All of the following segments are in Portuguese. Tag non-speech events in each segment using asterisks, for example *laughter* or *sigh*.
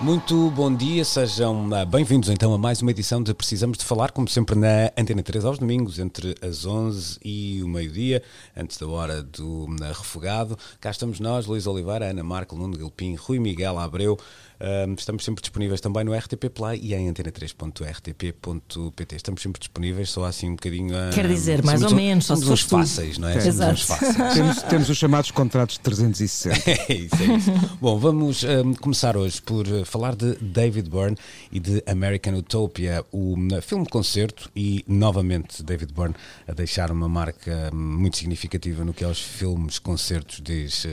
Muito bom dia, sejam ah, bem-vindos então a mais uma edição de Precisamos de Falar, como sempre na Antena 3 aos domingos, entre as 11 e o meio-dia, antes da hora do ah, refogado. Cá estamos nós, Luís Oliveira, Ana Marco, Nuno Gilpim, Rui Miguel Abreu. Um, estamos sempre disponíveis também no RTP Play e em antena3.rtp.pt. Estamos sempre disponíveis, só assim um bocadinho. Um, Quer dizer, mais ou menos, só somos se tu. fáceis, não é? Exato. Fáceis. *laughs* Temos, temos os chamados contratos de 360. *laughs* É isso, é isso. Bom, vamos um, começar hoje por falar de David Byrne e de American Utopia, o um, filme-concerto, e novamente David Byrne a deixar uma marca um, muito significativa no que aos filmes-concertos diz uh,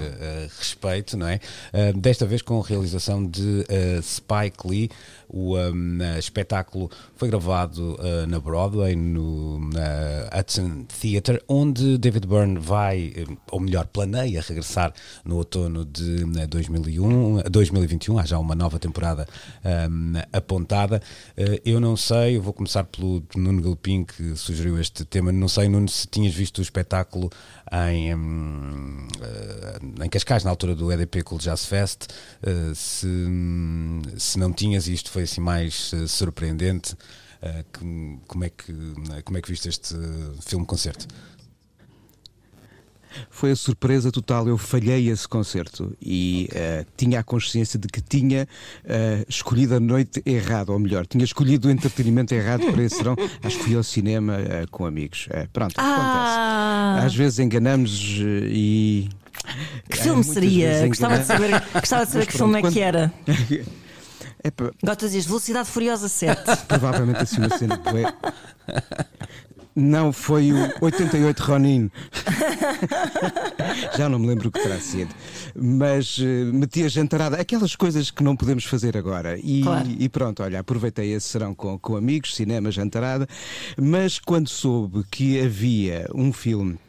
respeito, não é? Uh, desta vez com a realização de Spike Lee. O um, uh, espetáculo foi gravado uh, na Broadway, no na Hudson Theatre, onde David Byrne vai, ou melhor, planeia regressar no outono de uh, 2001, 2021. Há já uma nova temporada um, apontada. Uh, eu não sei, eu vou começar pelo Nuno Galpim, que sugeriu este tema. Não sei, Nuno, se tinhas visto o espetáculo em, um, uh, em Cascais, na altura do EDP Cool Jazz Fest, uh, se, se não tinhas, isto foi assim mais uh, surpreendente, que, como, é que, como é que viste este filme-concerto? Foi a surpresa total. Eu falhei esse concerto e uh, tinha a consciência de que tinha uh, escolhido a noite errada, ou melhor, tinha escolhido o entretenimento errado para esse verão. *laughs* Acho que fui ao cinema uh, com amigos. pronto, Ah. acontece. Às vezes enganamos e. Que filme seria? Gostava de saber, gostava de saber que filme é pronto, que era. *laughs* É pá, Gosto de dizer Velocidade Furiosa 7. *laughs* provavelmente assim uma cena. Não, foi o 88 Ronin. Já não me lembro o que terá sido. Mas eh, meti a jantarada, aquelas coisas que não podemos fazer agora. E, Claro. e pronto, olha, aproveitei esse serão com, com amigos, cinema, jantarada. Mas quando soube que havia um filme.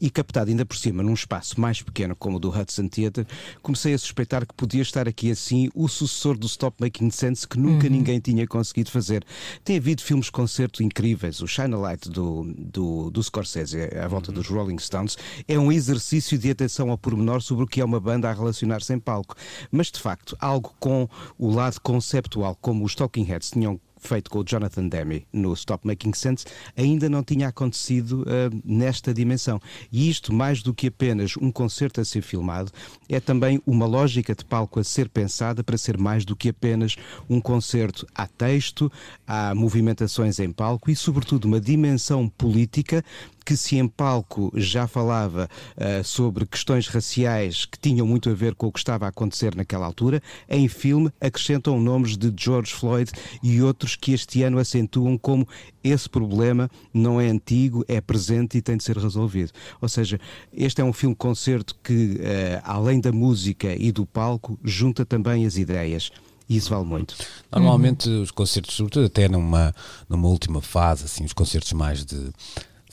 E captado ainda por cima num espaço mais pequeno como o do Hudson Theatre, comecei a suspeitar que podia estar aqui assim o sucessor do Stop Making Sense que nunca ninguém tinha conseguido fazer. Tem havido filmes-concerto incríveis. O Shine a Light do, do, do Scorsese, à volta dos Rolling Stones, é um exercício de atenção ao pormenor sobre o que é uma banda a relacionar-se em palco. Mas, de facto, algo com o lado conceptual, como os Talking Heads tinham feito com o Jonathan Demme no Stop Making Sense, ainda não tinha acontecido ah, nesta dimensão. E isto, mais do que apenas um concerto a ser filmado, é também uma lógica de palco a ser pensada para ser mais do que apenas um concerto. Há texto, há movimentações em palco e, sobretudo, uma dimensão política que se em palco já falava ah, sobre questões raciais que tinham muito a ver com o que estava a acontecer naquela altura, em filme acrescentam nomes de George Floyd e outros que este ano acentuam como esse problema não é antigo, é presente e tem de ser resolvido. Ou seja, este é um filme-concerto que, ah, além da música e do palco, junta também as ideias. E isso vale muito. Normalmente os concertos, sobretudo até numa, numa última fase, assim, os concertos mais de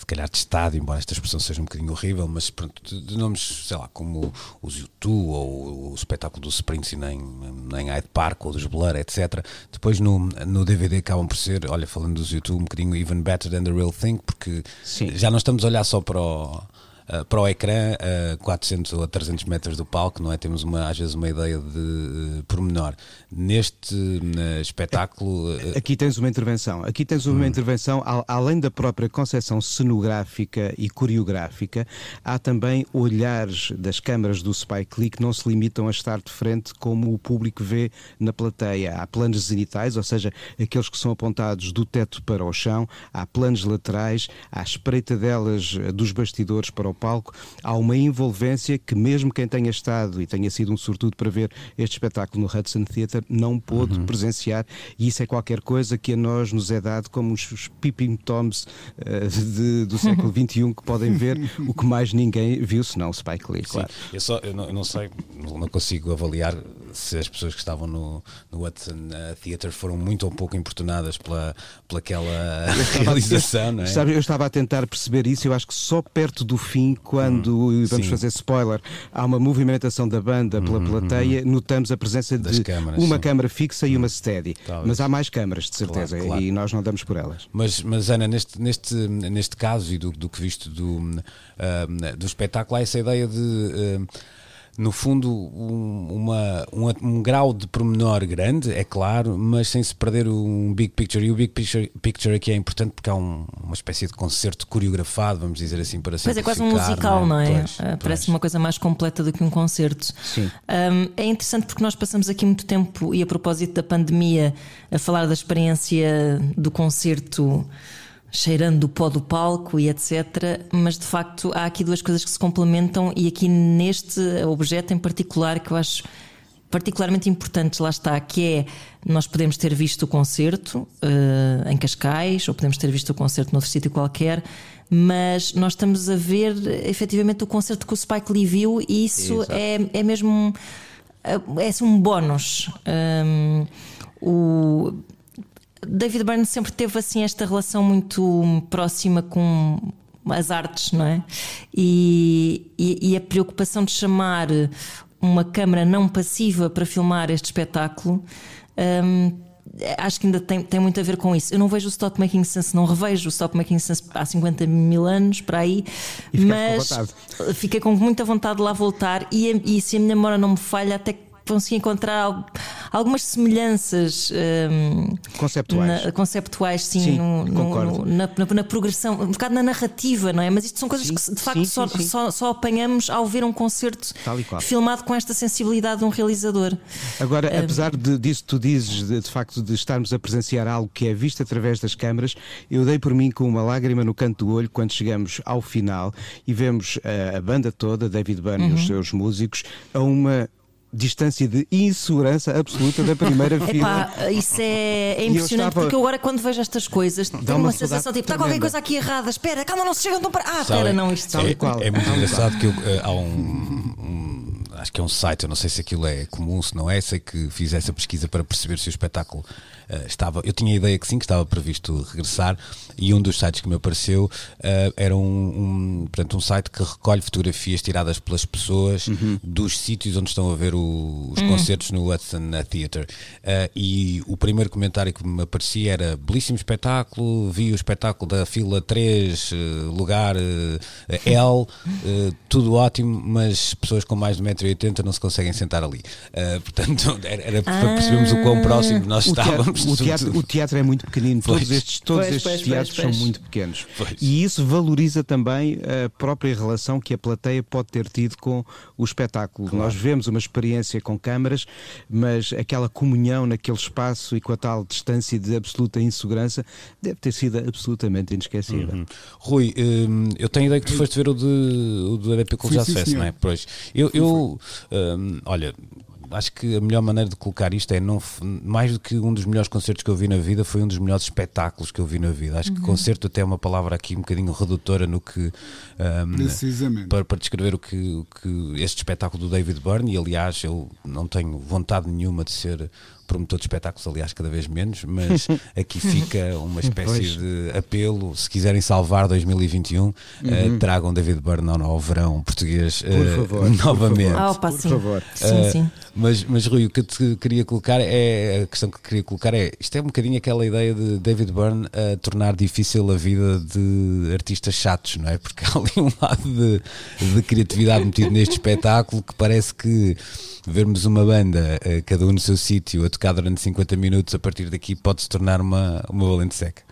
calhar de estádio, embora esta expressão seja um bocadinho horrível, mas pronto, de, nomes, sei lá, como os U2 ou o espetáculo do Springsteen em, em Hyde Park ou dos Blur, etc. Depois no, no DVD acabam por ser, olha, falando dos U2, um bocadinho even better than the real thing, porque Sim. já não estamos a olhar só para o uh, para o ecrã a 400 ou a 300 metros do palco, não é? Temos uma, às vezes uma ideia de uh, pormenor. Neste uh, espetáculo. uh, Aqui tens uma intervenção. Aqui tens uma intervenção, al- além da própria concepção cenográfica e coreográfica, há também olhares das câmaras do Spike Lee que não se limitam a estar de frente como o público vê na plateia. Há planos zenitais, ou seja, aqueles que são apontados do teto para o chão, há planos laterais, há espreita delas dos bastidores para o palco, há uma envolvência que mesmo quem tenha estado e tenha sido um sortudo para ver este espetáculo no Hudson Theatre não pôde presenciar e isso é qualquer coisa que a nós nos é dado como os, peeping toms eh, de- do *laughs* século XXI que podem ver o que mais ninguém viu senão o Spike Lee, claro. Eu, só, eu, não, eu não sei, não consigo avaliar se as pessoas que estavam no, no Hudson uh, Theatre foram muito ou pouco importunadas pela, pela aquela *laughs* realização, não é? Sabe, eu estava a tentar perceber isso, eu acho que só perto do fim, quando, e vamos sim. fazer spoiler, há uma movimentação da banda pela plateia, notamos a presença de câmaras, uma sim. câmara fixa e uma steady. Talvez. Mas há mais câmaras, de certeza, Claro, claro. e nós não damos por elas. Mas, mas Ana, neste, neste, neste caso e do, do que visto do, ah, do espetáculo, há essa ideia de. ah, no fundo, um, uma, um, um grau de pormenor grande, é claro, mas sem se perder um big picture. E o big picture, picture aqui é importante porque há um- uma espécie de concerto coreografado, vamos dizer assim, para Pois é, quase um musical, não é? Pois, Ah, pois. Parece uma coisa mais completa do que um concerto. Sim. Um, é interessante porque nós passamos aqui muito tempo, e a propósito da pandemia, a falar da experiência do concerto cheirando do pó do palco e etc. Mas de facto há aqui duas coisas que se complementam, e aqui neste objeto em particular que eu acho particularmente importantes, lá está, que é nós podemos ter visto o concerto eh, em Cascais, ou podemos ter visto o concerto noutro sítio qualquer, mas nós estamos a ver efetivamente o concerto que o Spike Lee viu e isso é, é mesmo um, é assim um bónus. Um, o David Byrne sempre teve assim esta relação muito próxima com as artes, não é? E, e- e a preocupação de chamar uma câmara não passiva para filmar este espetáculo. hum, acho que ainda tem, tem muito a ver com isso. Eu não vejo o Stop Making Sense, não revejo o Stop Making Sense há 50 mil anos para aí, com mas vontade. fiquei com muita vontade de lá voltar. E, e se a minha memória não me falha, até consegui encontrar al- algumas semelhanças hum, Conceptuais. na- conceptuais, sim, Sim, no- no- na, na- na progressão, um bocado na narrativa, não é? Mas isto são coisas Sim, que de facto sim, só. Só, só apanhamos ao ver um concerto filmado com esta sensibilidade de um realizador. Agora, apesar de, disso que tu dizes, de, de facto, de estarmos a presenciar algo que é visto através das câmaras, eu dei por mim com uma lágrima no canto do olho quando chegamos ao final e vemos eh, a, banda toda, David Byrne e os seus músicos, a uma distância de insegurança absoluta da primeira *laughs* fila. Epá, isso é, é eu impressionante estava- porque eu agora quando vejo estas coisas tenho uma uma, sensação tipo, está qualquer coisa aqui errada, espera, calma, não se chega, não para. Ah, Sabe, espera, não, isto é, qual, é muito tal e engraçado que eu, eh, há um, um- Acho que é um site, eu não sei se aquilo é comum, se não é. Sei que fiz essa pesquisa para perceber se o espetáculo estava. Eu tinha a ideia que sim, que estava previsto regressar, e um dos sites que me apareceu eh, era um, um, portanto, um site que recolhe fotografias tiradas pelas pessoas dos sítios onde estão a ver o- os concertos no Hudson Theatre. Eh, e o primeiro comentário que me aparecia era belíssimo espetáculo, vi o espetáculo da fila 3, eh, lugar eh, L, eh, tudo ótimo, mas pessoas com mais de 1,80m não se conseguem sentar ali. Eh, portanto, *laughs* era, era para percebermos o quão próximo nós O teatro, estávamos. O, teatro, o teatro é muito pequenino, Pois. todos estes, todos Pois, estes pois, teatros pois, pois. são muito pequenos. Pois. E isso valoriza também a própria relação que a plateia pode ter tido com o espetáculo. Nós vemos uma experiência com câmaras, mas aquela comunhão naquele espaço e com a tal distância de absoluta insegurança deve ter sido absolutamente inesquecível. Uhum. Rui, hum, eu tenho a ideia que tu foste ver o de, o Fui, Jazz sim, Fest, não é? Pois. Eu, eu hum, olha, acho que a melhor maneira de colocar isto é não, mais do que um dos melhores concertos que eu vi na vida, foi um dos melhores espetáculos que eu vi na vida. Acho que concerto até é uma palavra aqui um bocadinho redutora no que. hum, Precisamente. para, para descrever o que, o que este espetáculo do David Byrne, e aliás, eu não tenho vontade nenhuma de ser promotor de espetáculos, aliás, cada vez menos, mas *laughs* aqui fica uma espécie de apelo. Se quiserem salvar 2021, eh, tragam David Byrne ao, verão português eh, Por favor, por novamente. favor. Ah, opa, Por sim. favor. Sim, Uh, sim. Mas, mas Rui, o que eu te queria colocar é a questão que queria colocar é isto é um bocadinho aquela ideia de David Byrne a tornar difícil a vida de artistas chatos, não é? Porque há ali um lado de, de criatividade metido neste espetáculo que parece que vermos uma banda, eh, cada um no seu sítio, a tocar durante 50 minutos, a partir daqui pode se tornar uma, uma valente seca.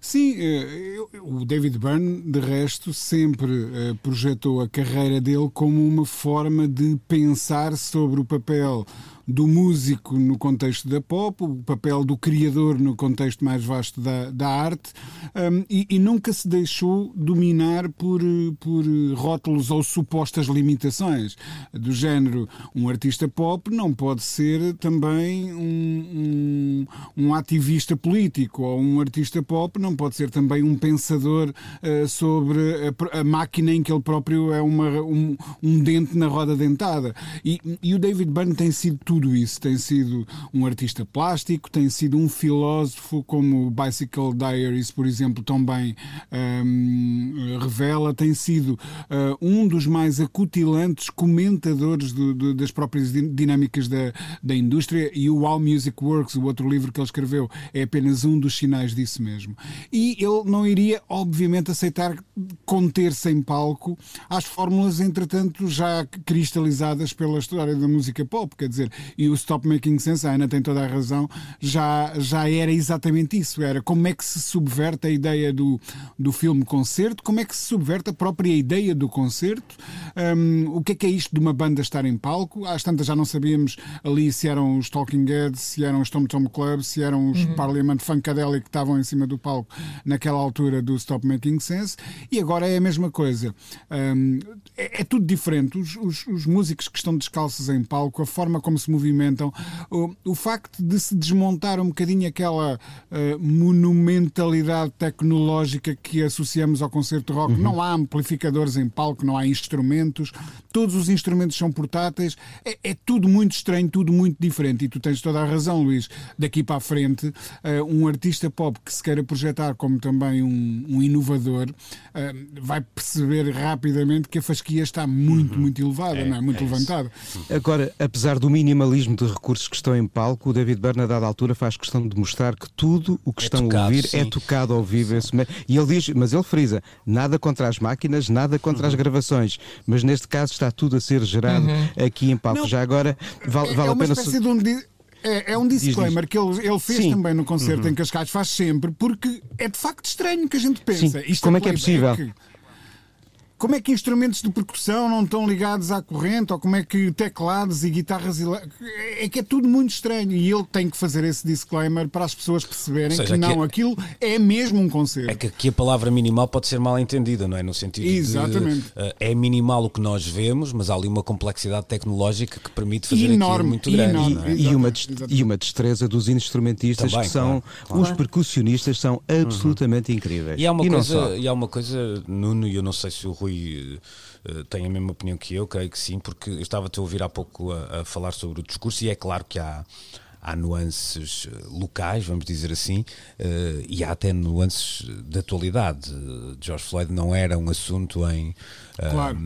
Sim, eh, o David Byrne, de resto, sempre eh, projetou a carreira dele como uma forma de pensar sobre o papel do músico no contexto da pop, o papel do criador no contexto mais vasto da, da arte, um, e, e, nunca se deixou dominar por, por rótulos ou supostas limitações do género. Um artista pop não pode ser também um, um, um ativista político, ou um artista pop não pode ser também um pensador uh, sobre a, a, máquina em que ele próprio é uma, um, um dente na roda dentada. E, e o David Byrne tem sido tudo isso. Tem sido um artista plástico, tem sido um filósofo, como Bicycle Diaries, por exemplo, também um, revela, tem sido uh, um dos mais acutilantes comentadores do, do, das próprias dinâmicas da, da indústria e o How Music Works, o outro livro que ele escreveu, é apenas um dos sinais disso mesmo. E ele não iria, obviamente, aceitar conter-se em palco às fórmulas, entretanto, já cristalizadas pela história da música pop, quer dizer, e o Stop Making Sense, a Ana tem toda a razão, já, já era exatamente isso, era como é que se subverte a ideia do, do filme concerto, como é que se subverte a própria ideia do concerto, um, o que é que é isto de uma banda estar em palco, às tantas já não sabíamos ali se eram os Talking Heads, se eram os Tom Tom Club, se eram os uhum. Parliament Funkadelic que estavam em cima do palco naquela altura do Stop Making Sense, e agora é a mesma coisa. Um, é, é, tudo diferente. Os, os, os, músicos que estão descalços em palco, a forma como se movimentam, o, o facto de se desmontar um bocadinho aquela uh, monumentalidade tecnológica que associamos ao concerto rock. Uhum. Não há amplificadores em palco, não há instrumentos, todos os instrumentos são portáteis. É, é tudo muito estranho, tudo muito diferente. E tu tens toda a razão, Luís. Daqui para a frente, uh, um artista pop que se queira projetar como também um, um inovador uh, vai perceber rapidamente que a fasquia está muito, uhum. muito elevada, é, não é? Muito é levantada. Agora, apesar do minimalismo de recursos que estão em palco, o David Byrne, a dada altura, faz questão de mostrar que tudo o que é estão tocado, a ouvir é sim. é tocado ao vivo. E ele diz, mas ele frisa, nada contra as máquinas, nada contra uhum. as gravações, mas neste caso está tudo a ser gerado uhum. aqui em palco. Não, Já agora, vale, vale é a pena. De um é, é, um disclaimer diz, diz. que ele, ele fez Sim. também no concerto uhum. em Cascais, faz sempre, porque é de facto estranho que a gente pensa. Sim. Como é, é que é possível? Como é que instrumentos de percussão não estão ligados à corrente, ou como é que teclados e guitarras. É que é tudo muito estranho e ele tem que fazer esse disclaimer para as pessoas perceberem seja, que não, que é... aquilo é mesmo um concerto. É que aqui a palavra minimal pode ser mal entendida, não é? No sentido Exatamente. de. Uh, é minimal o que nós vemos, mas há ali uma complexidade tecnológica que permite fazer enorme, aquilo muito grande. Enorme, é? e, uma e uma destreza dos instrumentistas Também, que são. Claro, claro. Os percussionistas são absolutamente uhum. incríveis. E há, uma e coisa, e há uma coisa, Nuno, e eu não sei se o Rui Rui uh, tem a mesma opinião que eu, creio que sim, porque eu estava-te a ouvir há pouco a, a, falar sobre o discurso e é claro que há, há nuances eh, locais, vamos dizer assim, uh, e há até nuances de atualidade. George Floyd não era um assunto em. Uh, claro.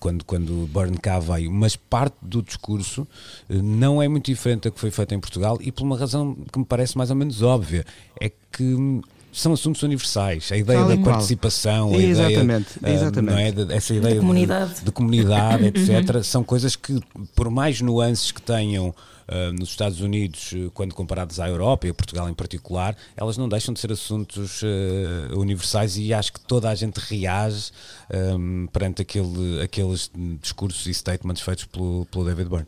quando, quando Burn cá veio, mas parte do discurso não é muito diferente da que foi feita em Portugal e por uma razão que me parece mais ou menos óbvia, é que são assuntos universais. A ideia da participação, a exatamente, ideia, exatamente. Não é, essa ideia de comunidade, de, de comunidade *laughs* etc., são coisas que, por mais nuances que tenham Uh, nos Estados Unidos, uh, quando comparados à Europa e a Portugal em particular, elas não deixam de ser assuntos uh, universais e acho que toda a gente reage um, perante aquele, aqueles discursos e statements feitos pelo, pelo David Byrne.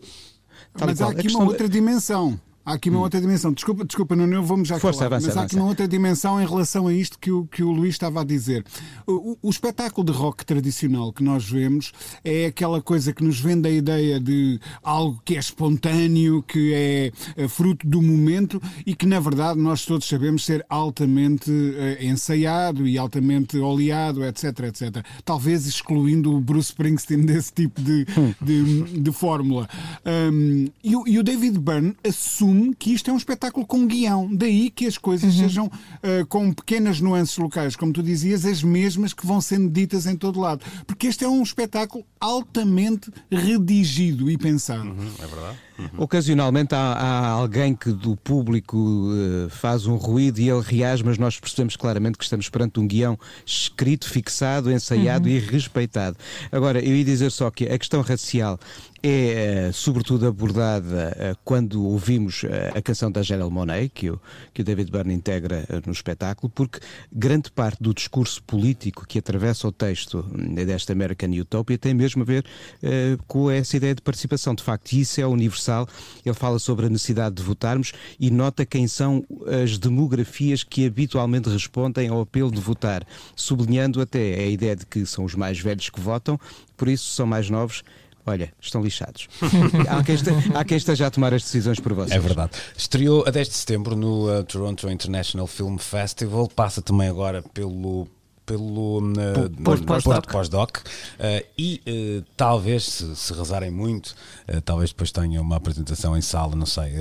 Mas há aqui uma outra dimensão. Há aqui uma hum. outra dimensão. Desculpa, desculpa, não, vamos já Força, avança, mas há aqui uma outra dimensão em relação a isto que o, que o Luís estava a dizer. O, o, espetáculo de rock tradicional que nós vemos é aquela coisa que nos vende a ideia de algo que é espontâneo, que é, é fruto do momento e que, na verdade, nós todos sabemos ser altamente uh, ensaiado e altamente oleado, etc, etc. Talvez excluindo o Bruce Springsteen *laughs* desse tipo de, hum. de, de fórmula. Um, e, e o David Byrne assume assume que isto é um espetáculo com guião. Daí que as coisas uhum. sejam uh, com pequenas nuances locais, como tu dizias, as mesmas que vão sendo ditas em todo lado. Porque este é um espetáculo altamente redigido e pensado. Uhum, é verdade. Uhum. Ocasionalmente há, há, alguém que do público uh, faz um ruído e ele reage, mas nós percebemos claramente que estamos perante um guião escrito, fixado, ensaiado uhum. e respeitado. Agora, eu ia dizer só que a questão racial é sobretudo abordada quando ouvimos a canção da Janelle Monet, que o, que o David Byrne integra no espetáculo, porque grande parte do discurso político que atravessa o texto hum, desta American Utopia tem mesmo a ver uh, com essa ideia de participação. De facto, isso é universal. Ele fala sobre a necessidade de votarmos e nota quem são as demografias que habitualmente respondem ao apelo de votar, sublinhando até a ideia de que são os mais velhos que votam, por isso são mais novos olha, estão lixados. *laughs* há, quem esteja, há quem esteja a tomar as decisões por vocês. É verdade. Estreou a 10 de setembro no uh, Toronto International Film Festival, passa também agora pelo pelo uh, pós-doc uh, e uh, talvez se, se, rezarem muito talvez depois tenham uma apresentação em sala não sei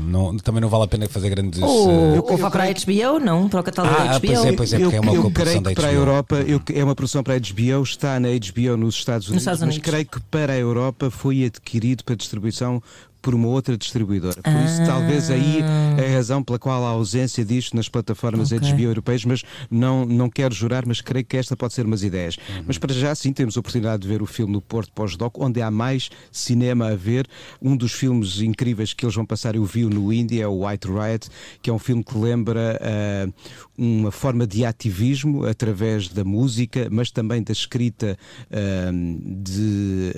não, também não vale a pena fazer grandes ou, ou vá para a HBO não? Para o catálogo ah, da HBO pois é, pois é, porque eu, é uma eu creio que para a Europa eu, é uma produção para a HBO está na HBO nos Estados Unidos, nos Estados Unidos. mas creio que para a Europa foi adquirido para distribuição por uma outra distribuidora. Por ah. isso, talvez aí é a razão pela qual há ausência disto nas plataformas okay. HBO europeias, mas não, não quero jurar, mas creio que esta pode ser umas ideias. Uhum. Mas para já, sim, temos a oportunidade de ver o filme no Porto Pós-Doc, onde há mais cinema a ver. Um dos filmes incríveis que eles vão passar, eu vi no Índia, é o White Riot, que é um filme que lembra uh, uma forma de ativismo através da música, mas também da escrita uh, de,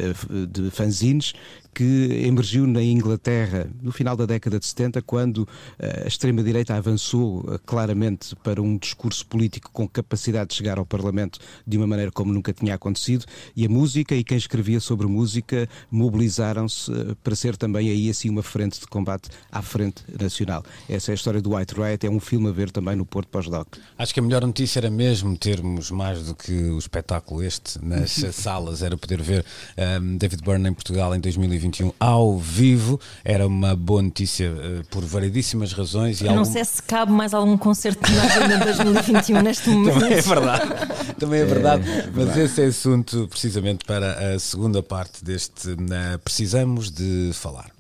de fanzines, que emergiu na Inglaterra no final da década de 70, quando eh, a extrema-direita avançou eh, claramente para um discurso político com capacidade de chegar ao Parlamento de uma maneira como nunca tinha acontecido, e a música e quem escrevia sobre música mobilizaram-se eh, para ser também aí assim uma frente de combate à frente nacional. Essa é a história do White Riot, é um filme a ver também no Porto Pós-Doc. Acho que a melhor notícia era mesmo termos mais do que o espetáculo este nas *laughs* salas, era poder ver um, David Byrne em Portugal em 2020 2021 ao vivo. Era uma boa notícia uh, por variedíssimas razões. E Eu algum... não sei se cabe mais algum concerto de agenda 2021 neste momento. *laughs* Também é verdade, *laughs* também é verdade. É, é Mas esse é assunto precisamente para a segunda parte deste uh, Precisamos de Falar.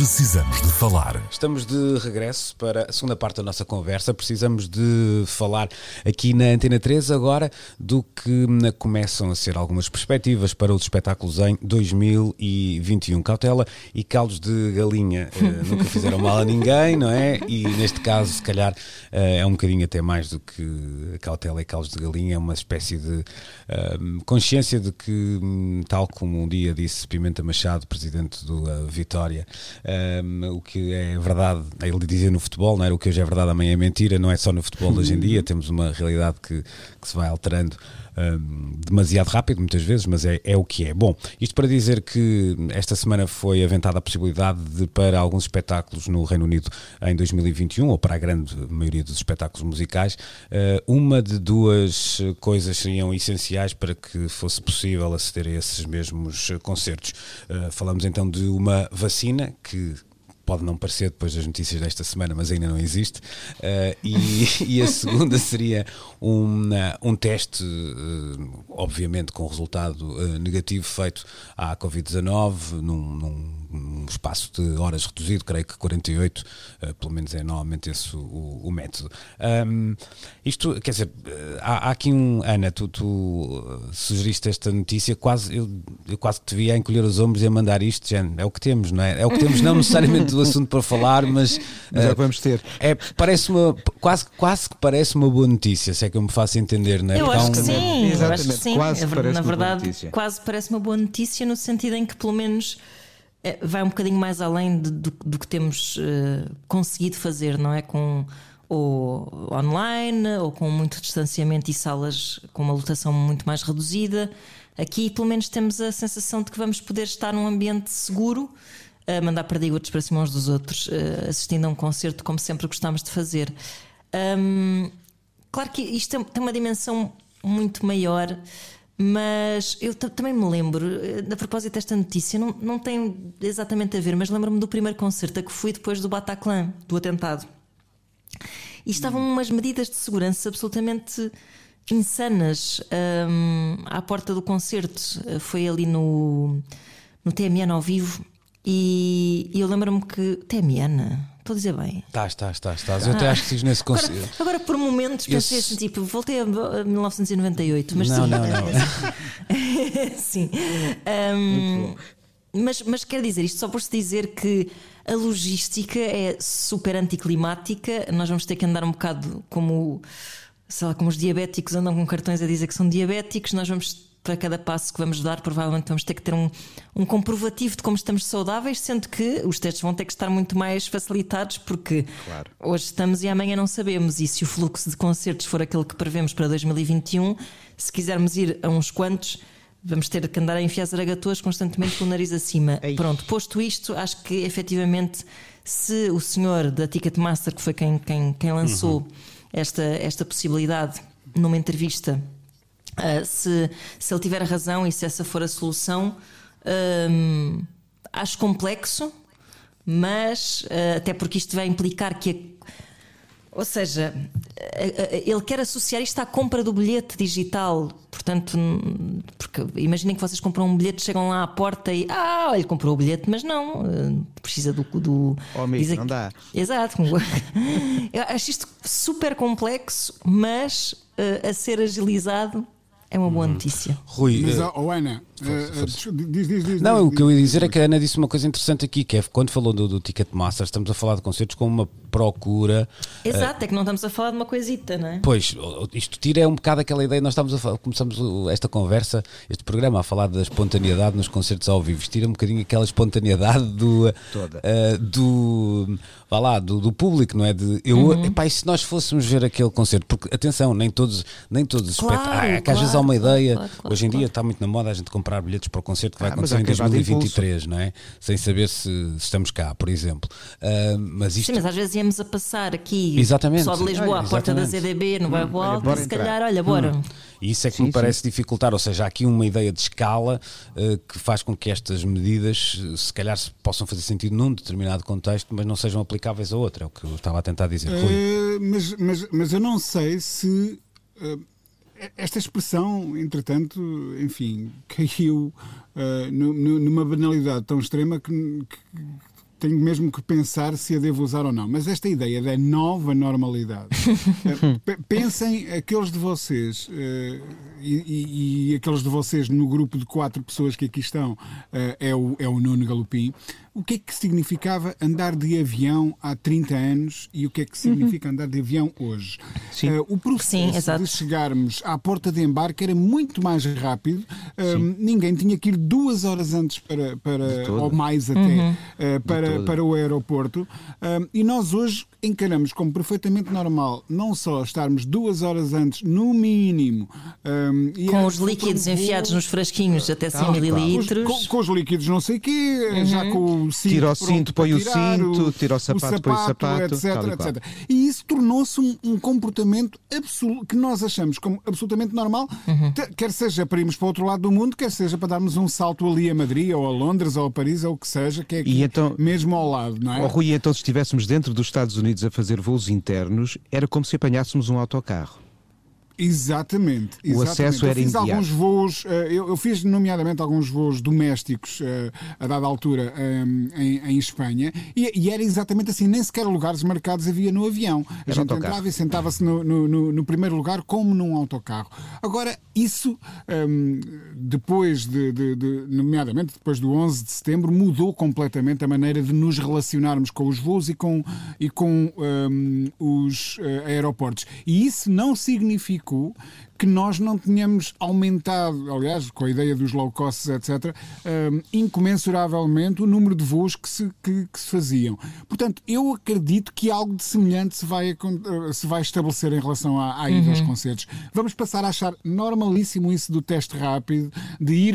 Precisamos de falar. Estamos de regresso para a segunda parte da nossa conversa. Precisamos de falar aqui na Antena 3 agora do que começam a ser algumas perspectivas para os espetáculos em 2021. Cautela e caldos de galinha uh, *laughs* nunca fizeram mal a ninguém, não é? E neste caso, se calhar, uh, é um bocadinho até mais do que cautela e caldos de galinha, é uma espécie de uh, consciência de que, hum, tal como um dia disse Pimenta Machado, presidente do Vitória, um, o que é verdade, ele dizia no futebol, não era o que hoje é verdade, amanhã é mentira, não é só no futebol hoje em dia, temos uma realidade que, que se vai alterando um, demasiado rápido, muitas vezes, mas é, é o que é. Bom, isto para dizer que esta semana foi aventada a possibilidade de, para alguns espetáculos no Reino Unido em 2021, ou para a grande maioria dos espetáculos musicais, uh, uma de duas coisas seriam essenciais para que fosse possível aceder a esses mesmos concertos. Uh, falamos então de uma vacina que pode não parecer depois das notícias desta semana, mas ainda não existe. Uh, e, *laughs* e, a segunda seria um, um teste, uh, obviamente com resultado uh, negativo, feito à Covid-19 num, num um espaço de horas reduzido, creio que 48, uh, eh, pelo menos é normalmente esse o, o método. Um, isto, quer dizer, eh, há, há, aqui um. Ana, tu, tu eh, sugeriste esta notícia, quase, eu, eu quase que te via a encolher os ombros e a mandar isto, é o que temos, não é? É o que temos, não necessariamente do assunto para falar, mas. *laughs* Mas é o que vamos ter. É, parece uma, quase, quase que parece uma boa notícia, se é que eu me faço entender, não é? Eu acho que sim, Exatamente, eu acho que sim. Quase é, na verdade, quase parece uma boa notícia no sentido em que pelo menos vai um bocadinho mais além de, do, do, que temos uh, conseguido fazer, não é? Com ou online ou com muito distanciamento e salas com uma lotação muito mais reduzida. Aqui, pelo menos, temos a sensação de que vamos poder estar num ambiente seguro, a mandar perdigotos para cima uns dos outros, uh, assistindo a um concerto como sempre gostamos de fazer. Um, claro que isto tem uma dimensão muito maior. Mas eu também me lembro, eh, a propósito desta notícia, não, não tem exatamente a ver, mas lembro-me do primeiro concerto a que fui depois do Bataclan, do atentado. E estavam umas medidas de segurança absolutamente insanas um, à porta do concerto. Foi ali no, no TMN ao vivo. E, e eu lembro-me que. TMN? Estou a dizer bem. Estás, estás, estás, estás. Eu até acho que estive nesse Agora, conselho. agora, por momentos pensei se- assim, tipo, voltei a 1998, mas Não, sim. não, não. *laughs* sim. Ahm, mas, mas quer dizer, isto só por se dizer que a logística é super anticlimática, nós vamos ter que andar um bocado como, sei lá, como os diabéticos andam com cartões a dizer que são diabéticos, nós vamos. Para cada passo que vamos dar, provavelmente vamos ter que ter um, um comprovativo de como estamos saudáveis, sendo que os testes vão ter que estar muito mais facilitados, porque Claro. hoje estamos e amanhã não sabemos. E se o fluxo de concertos for aquele que prevemos para 2021, se quisermos ir a uns quantos, vamos ter que andar a enfiar zaragatoas constantemente com o nariz acima. Ei. Pronto, posto isto, acho que efetivamente, se o senhor da Ticketmaster, que foi quem, quem, quem lançou esta, esta possibilidade numa entrevista, ah, se, se ele tiver razão e se essa for a solução, hum, acho complexo, mas ah, até porque isto vai implicar que a- ou seja, a- a- ele quer associar isto à compra do bilhete digital. Portanto, porque imaginem que vocês compram um bilhete, chegam lá à porta e ah, ele comprou o bilhete, mas não, eh, precisa do. do Oh, amigo, não dá. Exato. *laughs* Eu acho isto super complexo, mas a ser agilizado é uma Uhum. boa notícia. Rui, Mas, oh, oh, Ana, eh, diz, diz, diz. Não, diz, o que eu ia diz, dizer é que a Ana disse uma coisa interessante aqui, que é quando falou do, do Ticketmaster, estamos a falar de concertos com uma procura. Exato, é que não estamos a falar de uma coisita, não é? Pois, isto tira um bocado aquela ideia. Nós estamos a falar, começamos esta conversa, este programa, a falar da espontaneidade nos concertos ao vivo. Tira um bocadinho aquela espontaneidade do, Toda. eh, do, vá lá, do, do público, não é? De, eu, Uhum. epá, e se nós fôssemos ver aquele concerto? Porque, atenção, nem todos, nem todos os Claro, espetáculos. é que às vezes há uma ideia. claro, claro, hoje em dia está muito na moda a gente comprar bilhetes para o concerto que vai Ah, acontecer em quem vá de 2023, não é? Sem saber se, se estamos cá, por exemplo. Ah, mas isto. Sim, mas às vezes íamos a passar aqui Exatamente. só de Lisboa Olha, à porta da. ZDB no bairro Alto, e se entrar. calhar, olha, bora. E isso é que Sim, me parece dificultar, ou seja, há aqui uma ideia de escala eh, que faz com que estas medidas, eh, se calhar, possam fazer sentido num determinado contexto, mas não sejam aplicáveis a outro. É o que eu estava a tentar dizer. Eh, mas, mas, mas eu não sei se eh, esta expressão, entretanto, enfim, caiu nu- numa banalidade tão extrema que, que tenho mesmo que pensar se a devo usar ou não. Mas esta ideia da nova normalidade. eh, *laughs* pe- pensem aqueles de vocês eh, e, e- e aqueles de vocês no grupo de quatro pessoas que aqui estão eh, é, o, é o Nuno Galopim. O que é que significava andar de avião há 30 anos e o que é que significa andar de avião hoje? Sim. Eh, o processo Sim, de chegarmos à porta de embarque era muito mais rápido. Eh, ninguém tinha que ir duas horas antes para, para ou mais até Uhum. eh, para, para o aeroporto. E nós hoje encaramos como perfeitamente normal não só estarmos duas horas antes, no mínimo, e Com os líquidos um enfiados nos frasquinhos até 100 Tal e qual. mililitros. com, com os líquidos não sei o quê, já com o cinto Tira o cinto, põe o tirar, cinto, tira o sapato, põe o sapato, etc, tal e etc. E isso tornou-se um, um comportamento absoluto que nós achamos como absolutamente normal, Uhum. quer seja para irmos para o outro lado do mundo, quer seja para darmos um salto ali a Madrid, ou a Londres, ou a Paris, ou o que seja, que é aqui E então- mesmo ao lado, não é? Oh, Rui, então se estivéssemos dentro dos Estados Unidos a fazer voos internos, era como se apanhássemos um autocarro. Exatamente. O exatamente. acesso eu era fiz imediato. alguns voos, eh, eu, eu fiz nomeadamente alguns voos domésticos eh, a dada altura eh, em, em Espanha e, e era exatamente assim, nem sequer lugares marcados havia no avião. A Era gente autocarro. entrava e sentava-se no, no- no- primeiro lugar como num autocarro. Agora, isso, ehm, depois de, de- de- nomeadamente depois do 11 de setembro, mudou completamente a maneira de nos relacionarmos com os voos e com, e com ehm, os aeroportos. E isso não Moscou que nós não tenhamos aumentado, aliás, com a ideia dos low costs, etc., ehm, incomensuravelmente o número de voos que se, que, que se faziam. Portanto, eu acredito que algo de semelhante se vai, eh, se vai estabelecer em relação à, à ida Uhum. aos concertos. Vamos passar a achar normalíssimo isso do teste rápido, de ir,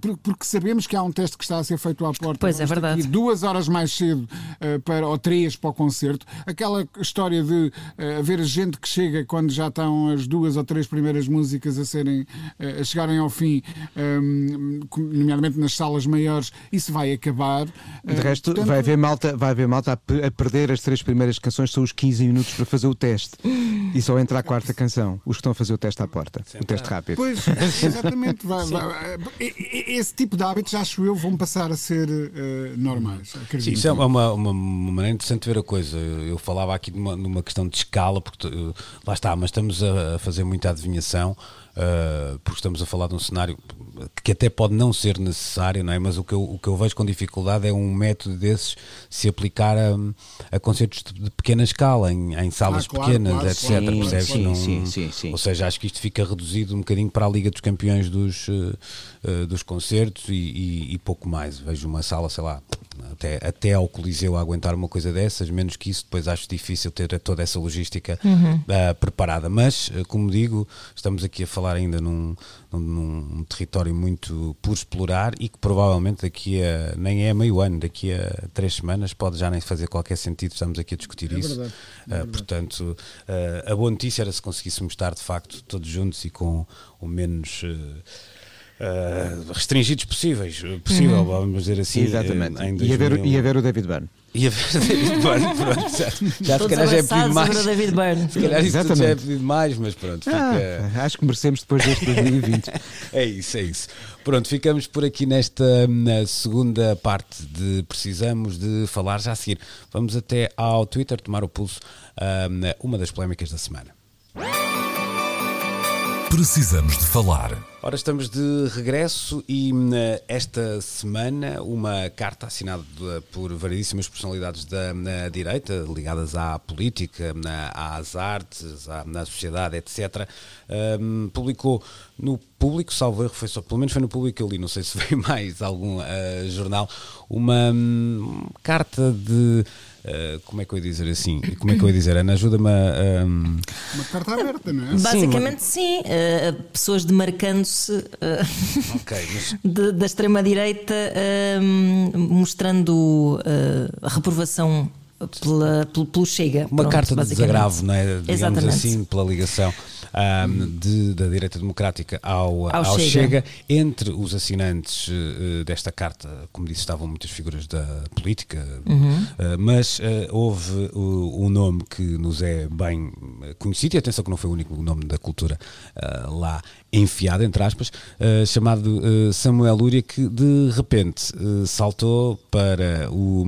por- porque sabemos que há um teste que está a ser feito à porta. Pois é verdade. duas horas mais cedo eh, para, ou três para o concerto. Aquela história de eh, haver gente que chega quando já estão as duas ou três primeiras músicas a serem eh, a chegarem ao fim, ehm, com- nomeadamente nas salas maiores, isso vai acabar. De Eh, resto, portanto, vai haver malta, vai haver malta a perder as três primeiras canções, são os 15 minutos para fazer o teste. E só entra a quarta canção. Os que estão a fazer o teste à porta, o teste rápido. Pois, *laughs* exatamente. Vai, vai, esse tipo de hábitos, acho eu, vão passar a ser uh, normais. Sim, isso é uma, uma, uma, maneira interessante de ver a coisa. Eu falava aqui numa, numa questão de escala, porque uh, lá está, mas estamos a, a fazer muita adivinhação. Uh, porque estamos a falar de um cenário que até pode não ser necessário, não é? mas o que, eu, o que eu vejo com dificuldade é um método desses se aplicar a, a concertos de, pequena escala, em, em salas ah, claro, pequenas, claro, etc. Sim, percebes? Sim, não, sim, sim, sim, Ou seja, acho que isto fica reduzido um bocadinho para a Liga dos Campeões dos, uh, dos concertos e, e, e, pouco mais. Vejo uma sala, sei lá, até, até ao Coliseu a aguentar uma coisa dessas, menos que isso, depois acho difícil ter toda essa logística uhum. uh, preparada. Mas, uh, como digo, estamos aqui a falar ainda num, num, num, território muito por explorar e que provavelmente daqui a nem é meio ano, daqui a três semanas pode já nem fazer qualquer sentido, estamos aqui a discutir é isso. Verdade, é uh, portanto, a boa notícia era se conseguíssemos estar de facto todos juntos e com o menos uh, restringidos possíveis, possível, uhum. vamos dizer assim. Exatamente. Em, em 2000... e, a ver, e a ver o David Byrne. E a ver o David Byrne, *laughs* pronto, já, já se calhar já é pedido mais. David Byrne. Se calhar isso já é pedido mais, mas pronto. Fica... Ah, acho que merecemos depois deste 2020. *laughs* é isso, é isso. Pronto, ficamos por aqui nesta segunda parte de Precisamos de Falar já a seguir. Vamos até ao Twitter tomar o pulso, uma das polémicas da semana. Precisamos de falar. Ora, estamos de regresso e uh, esta semana uma carta assinada por variedíssimas personalidades da direita, ligadas à política, na, às artes, à, na sociedade, etc., um, publicou no público, salvo erro, foi só, pelo menos foi no público que eu li, não sei se *laughs* veio mais algum uh, jornal, uma um, carta de Uh, como é que eu ia dizer assim? Como é que eu ia dizer? Ana, ajuda-me a. Um... Uma carta aberta, não é? Basicamente, sim. sim. Uh, pessoas demarcando-se uh, okay, mas... *laughs* de, da extrema-direita, mostrando a reprovação pela, pelo, pelo Chega. Uma pronto, carta de desagravo, não é? Digamos Exatamente. assim, pela ligação um, de, da direita democrática ao, ao, ao Chega. Chega. Entre os assinantes uh, desta carta, como disse, estavam muitas figuras da política, uhum. uh, mas uh, houve o, o, nome que nos é bem conhecido, e atenção que não foi o único nome da cultura lá enfiado, entre aspas, uh, chamado uh, Samuel Lúria, que de repente uh, saltou para o,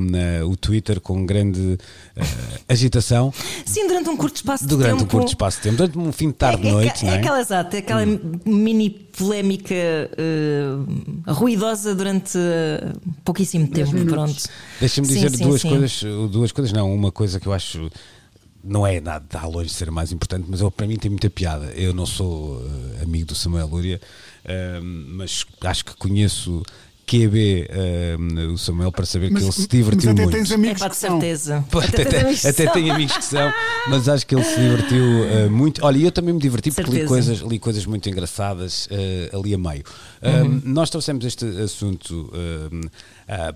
o Twitter com grande agitação. *laughs* Sim, durante um curto espaço de durante tempo. Durante um curto espaço de tempo, durante um fim de tarde, é, noite, é, não é? aquela exata, aquela hum. mini polémica ruidosa durante pouquíssimo tempo, pronto. Deixa-me dizer sim, duas sim. coisas, duas coisas, não, uma coisa que eu acho não é nada, está longe de ser mais importante, mas eu, para mim tem muita piada. Eu não sou uh, amigo do Samuel Lúria, uh, mas acho que conheço QB uh, o Samuel para saber mas, que ele se divertiu mas até muito. Tens amigos é, que certeza. Até, até, até, até tenho amigos que são, mas acho que ele se divertiu uh, muito. Olha, eu também me diverti porque li coisas, li coisas muito engraçadas uh, ali a meio. Uhum. nós trouxemos este assunto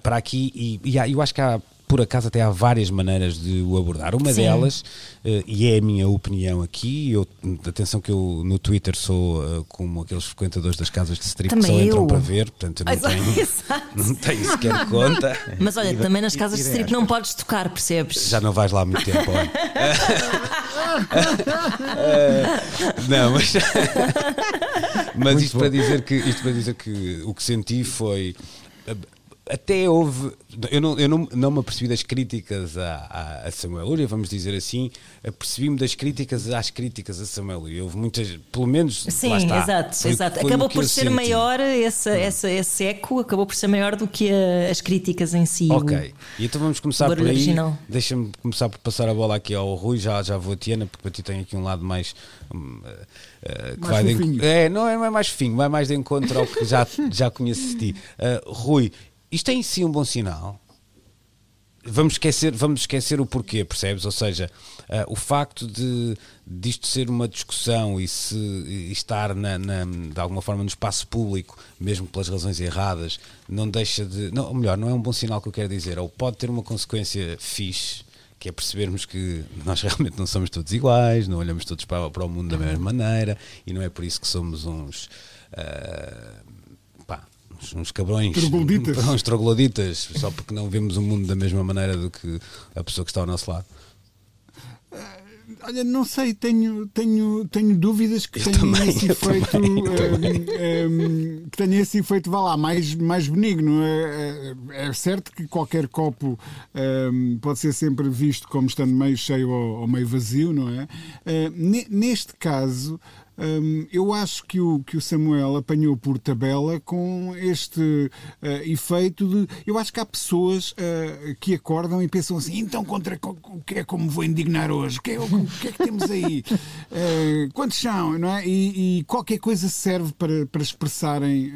para aqui e, e eu acho que há por acaso até há várias maneiras de o abordar. Uma Sim. delas, uh, e é a minha opinião aqui, eu, atenção que eu no Twitter sou uh, como aqueles frequentadores das casas de strip também que só eu. entram para ver, portanto eu não, tenho, *laughs* *laughs* não tenho sequer conta. *laughs* Mas olha, também nas casas de strip não podes tocar, percebes? Já não vais lá há muito tempo, olha. não, mas, mas isto para, dizer que, isto para dizer que o que senti foi até houve. Eu não, eu não, não me apercebi das críticas a, a, Samuel Luria, vamos dizer assim. Apercebi-me das críticas às críticas a Samuel Luria. Houve muitas, pelo menos. Sim, exato, foi, exato. Foi acabou por ser senti. maior, essa, essa, esse eco acabou por ser maior do que a, as críticas em si. Ok, e então vamos começar por aí. Deixa-me começar por passar a bola aqui ao Rui, já, já vou a Tiana, porque para ti tem aqui um lado mais. Uh, que mais vai de, é, não é, é mais fim, vai mais de encontro ao que já, *laughs* já conheço de ti. Uh, Rui, isto é em si um bom sinal. Vamos esquecer, vamos esquecer o porquê, percebes? Ou seja, uh, o facto de disto ser uma discussão e se e estar na, na, de alguma forma no espaço público, mesmo pelas razões erradas, não deixa de. Não, ou melhor, não é um bom sinal que eu quero dizer, ou pode ter uma consequência fixe, que é percebermos que nós *laughs* realmente não somos todos iguais, não olhamos todos para, para o mundo da mesma maneira e não é por isso que somos uns. Uh, uns, uns cabrões, trogloditas. *laughs* uns trogloditas, só porque não vemos o mundo da mesma maneira do que a pessoa que está ao nosso lado. olha, não sei, tenho, tenho, tenho dúvidas que tenha esse efeito, também, eu hum, também. hum, que tenha esse efeito, vá lá, mais, mais benigno. É, é- é certo que qualquer copo hum, pode ser sempre visto como estando meio cheio ou, ou meio vazio, não é? Ne- neste caso. Hum, eu acho que o, que o Samuel apanhou por tabela com este eh, efeito de. Eu acho que há pessoas eh, que acordam e pensam assim: então, contra co- o que é como vou indignar hoje? O que é, o que, é que temos aí? *laughs* Eh, quantos são? Não é? e, e qualquer coisa serve para, para expressarem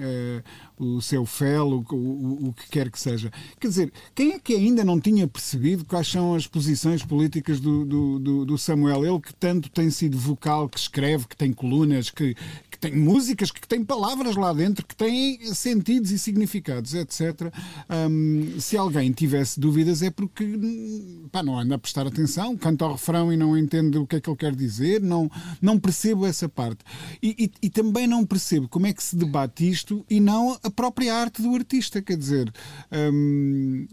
o seu fel, o, o, que quer que seja. Quer dizer, quem é que ainda não tinha percebido quais são as posições políticas do, do, do- do Samuel? Ele que tanto tem sido vocal, que escreve, que tem colunas, que, que tem músicas, que tem palavras lá dentro, que têm sentidos e significados, etc. Hum, se alguém tivesse dúvidas é porque pá, não anda a prestar atenção, canta ao refrão e não entende o que é que ele quer dizer, não, não percebo essa parte. E, e- e também não percebo como é que se debate isto e não a própria arte do artista. Quer dizer, hum,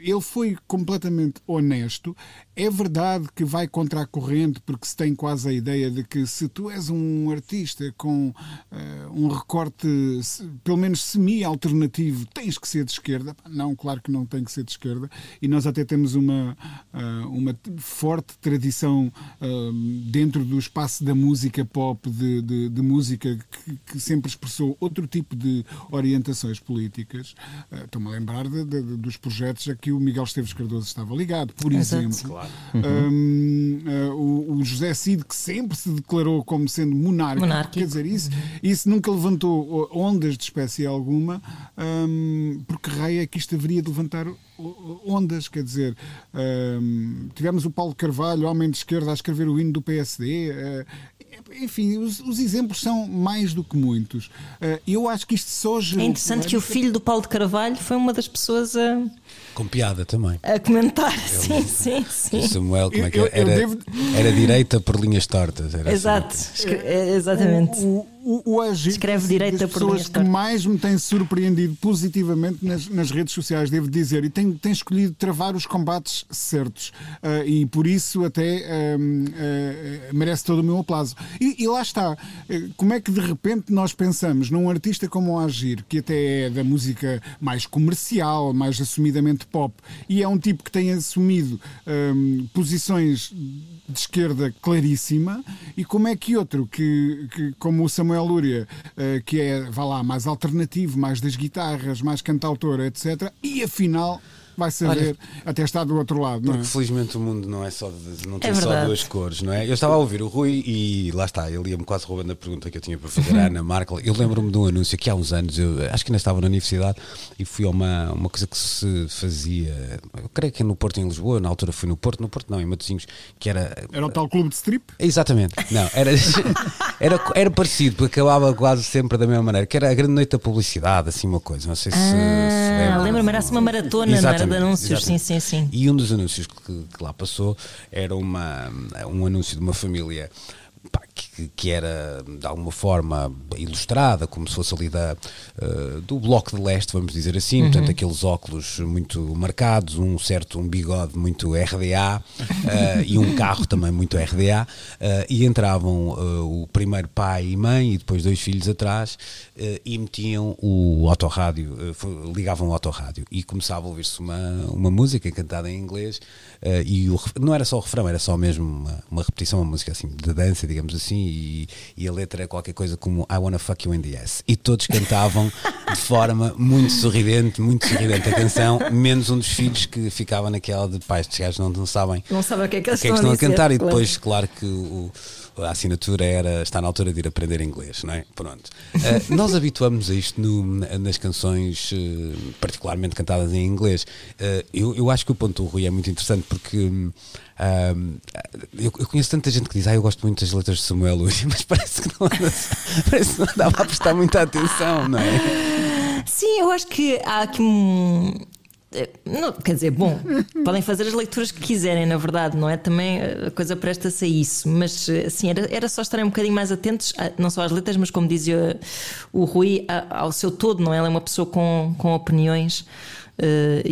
ele foi completamente honesto. É verdade que vai contra a corrente, porque se tem quase a ideia de que se tu és um artista com eh, um recorte, pelo menos semi-alternativo, tens que ser de esquerda. Não, claro que não tem que ser de esquerda. E nós até temos uma, ah, uma forte tradição ah, dentro do espaço da música pop, de, de- de música que, que sempre expressou outro tipo de orientações políticas. Ah, Estou-me a lembrar de- de- dos projetos a que o Miguel Esteves Cardoso estava ligado, por Exato. exemplo. Hum, ah, o, o José Cid, que sempre se declarou como sendo monárquico, Monárquico. quer dizer, isso, isso nunca levantou ondas de espécie alguma, hum, porque raio é que isto haveria de levantar ondas, quer dizer, hum, tivemos o Paulo Carvalho, homem de esquerda, a escrever o hino do PSD. eh, enfim, os, os exemplos são mais do que muitos. Eh, Eu acho que isto só gerou É interessante que o filho do Paulo de Carvalho foi uma das pessoas a, Com piada também. a comentar. Sim, sim, sim. O Samuel, como é que Eu- era? eu Era, devo- era direita por linhas tortas. Era assim. Exato, Escre- é, exatamente. O, o, o agir Escreve direita das pessoas que mais me têm surpreendido positivamente nas, nas redes sociais, devo dizer, e tem, tem escolhido travar os combates certos. Ah, e por isso até ah, merece todo o meu aplauso. E, e lá está. Eh, Como é que de repente nós pensamos num artista como o Agir, que até é da música mais comercial, mais assumidamente pop, e é um tipo que tem assumido posições de esquerda claríssima e como é que outro que, que como o Samuel Lúria eh, que é vá lá mais alternativo mais das guitarras mais cantautor etc e afinal vai saber até está do outro lado não é? Porque felizmente o mundo não é só de- não tem É só duas cores, não é? Eu estava a ouvir o Rui e lá está, ele ia-me quase roubando a pergunta que eu tinha para fazer à *laughs* Ana Markel. Eu lembro-me de um anúncio que há uns anos, eu acho que ainda estava na universidade e fui a uma, uma coisa que se fazia, eu creio que é no Porto em Lisboa, na altura fui no Porto, no Porto não, em Matosinhos, que era era o tal clube de strip Exatamente, não, era, *laughs* era, era parecido, porque acabava quase sempre da mesma maneira, que era a grande noite da publicidade, assim uma coisa, não sei se, se Ah, lembram. lembro-me, era assim uma maratona, não era Exatamente, de anúncios. exatamente. Sim, sim, sim. E um dos anúncios que, que lá passou era uma, um anúncio de uma família pá, que, que era de alguma forma ilustrada, como se fosse ali da, eh, do Bloco de Leste, vamos dizer assim, portanto, aqueles óculos muito marcados, um certo um bigode muito RDA eh, e um carro também muito RDA, eh, e entravam o primeiro pai e mãe e depois dois filhos atrás e metiam o autorrádio, ligavam o autorrádio. E começava a ouvir-se uma, uma música cantada em inglês e o não era só o refrão, era só mesmo uma, uma repetição, uma música assim de dança, digamos assim, e, e a letra é qualquer coisa como I wanna fuck you in the ass. E todos cantavam *laughs* de forma muito sorridente, muito sorridente. A canção, menos um dos filhos que ficava naquela de pais, estes gajos não, não sabem Não sabem o que é que eles o que é que estão a a dizer, cantar e depois, claro que o- a assinatura era está na altura de ir aprender inglês, não é? Pronto. Eh, nós habituamos a isto no- nas canções, eh, particularmente cantadas em inglês. Eh, eu, eu acho que o ponto do Rui é muito interessante porque. hum, eu, eu conheço tanta gente que diz, ah, eu gosto muito das letras de Samuel Luís, *laughs* mas parece que não, parece que não dava a prestar muita atenção, não é? Sim, eu acho que há aqui um. Eh, Não, quer dizer, bom, *laughs* podem fazer as leituras que quiserem, na verdade, não é? Também a coisa presta-se a isso, mas eh, assim, era, era só estarem um bocadinho mais atentos, a- não só às letras, mas como dizia o Rui, a- ao seu todo, não é? Ela é uma pessoa com, com opiniões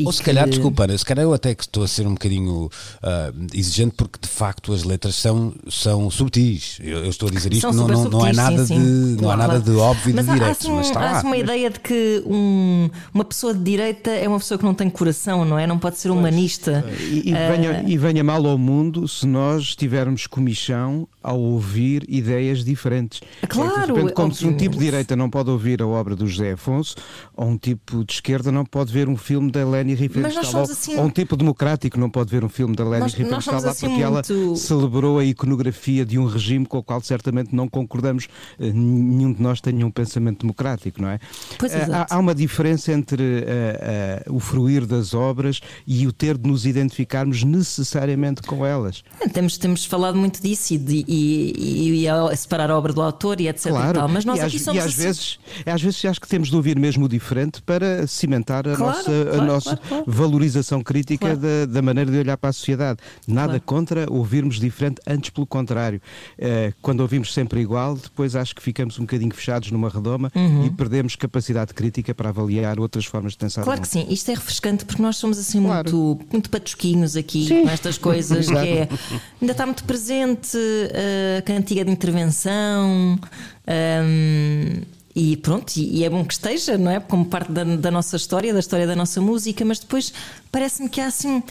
Ou se que... calhar, desculpa, Ana, se calhar eu até que estou a ser um bocadinho uh, exigente porque de facto as letras são, são subtis. Eu, eu estou a dizer isto, não, não, não, é nada sim, de, sim. não há nada de óbvio e mas de há, direto, há, assim, mas está há lá. uma ideia de que um- uma pessoa de direita é uma pessoa que não tem coração, não é? Não pode ser humanista. E, e Ah, venha, e venha mal ao mundo se nós tivermos comichão ao ouvir ideias diferentes. Claro, É que, de repente, como se um tipo de direita não pode ouvir a obra do José Afonso, ou um tipo de esquerda não pode ver um filme da Leni nós Riefenstahl, assim- ou um tipo democrático não pode ver um filme da Leni nós Riefenstahl assim porque ela muito- celebrou a iconografia de um regime com o qual certamente não concordamos. Eh, Nenhum de nós tem um pensamento democrático, não é? Pois, Eh, há, há uma diferença entre eh, eh, o fruir das obras e o ter de nos identificarmos necessariamente com elas. Temos, temos falado muito disso e, de, e, e- a separar a obra do autor e etc. E tal, mas nós e aqui às, somos e às assim- vezes, às vezes acho que temos de ouvir mesmo o diferente para cimentar a Claro, nossa, a claro, nossa claro, claro. valorização crítica Claro. da, da maneira de olhar para a sociedade. Nada Claro. contra ouvirmos diferente, antes pelo contrário. Eh, quando ouvimos sempre igual, depois acho que ficamos um bocadinho fechados numa redoma Uhum. e perdemos capacidade crítica para avaliar outras formas de pensar. Claro que sim, isto é refrescante porque nós somos assim Claro. muito, muito patusquinhos aqui com estas coisas *laughs* que é, ainda está muito presente uh, a cantiga de intervenção um, e pronto, e, é bom que esteja, não é? Como parte da, da nossa história, da história da nossa música, mas depois parece-me que há assim.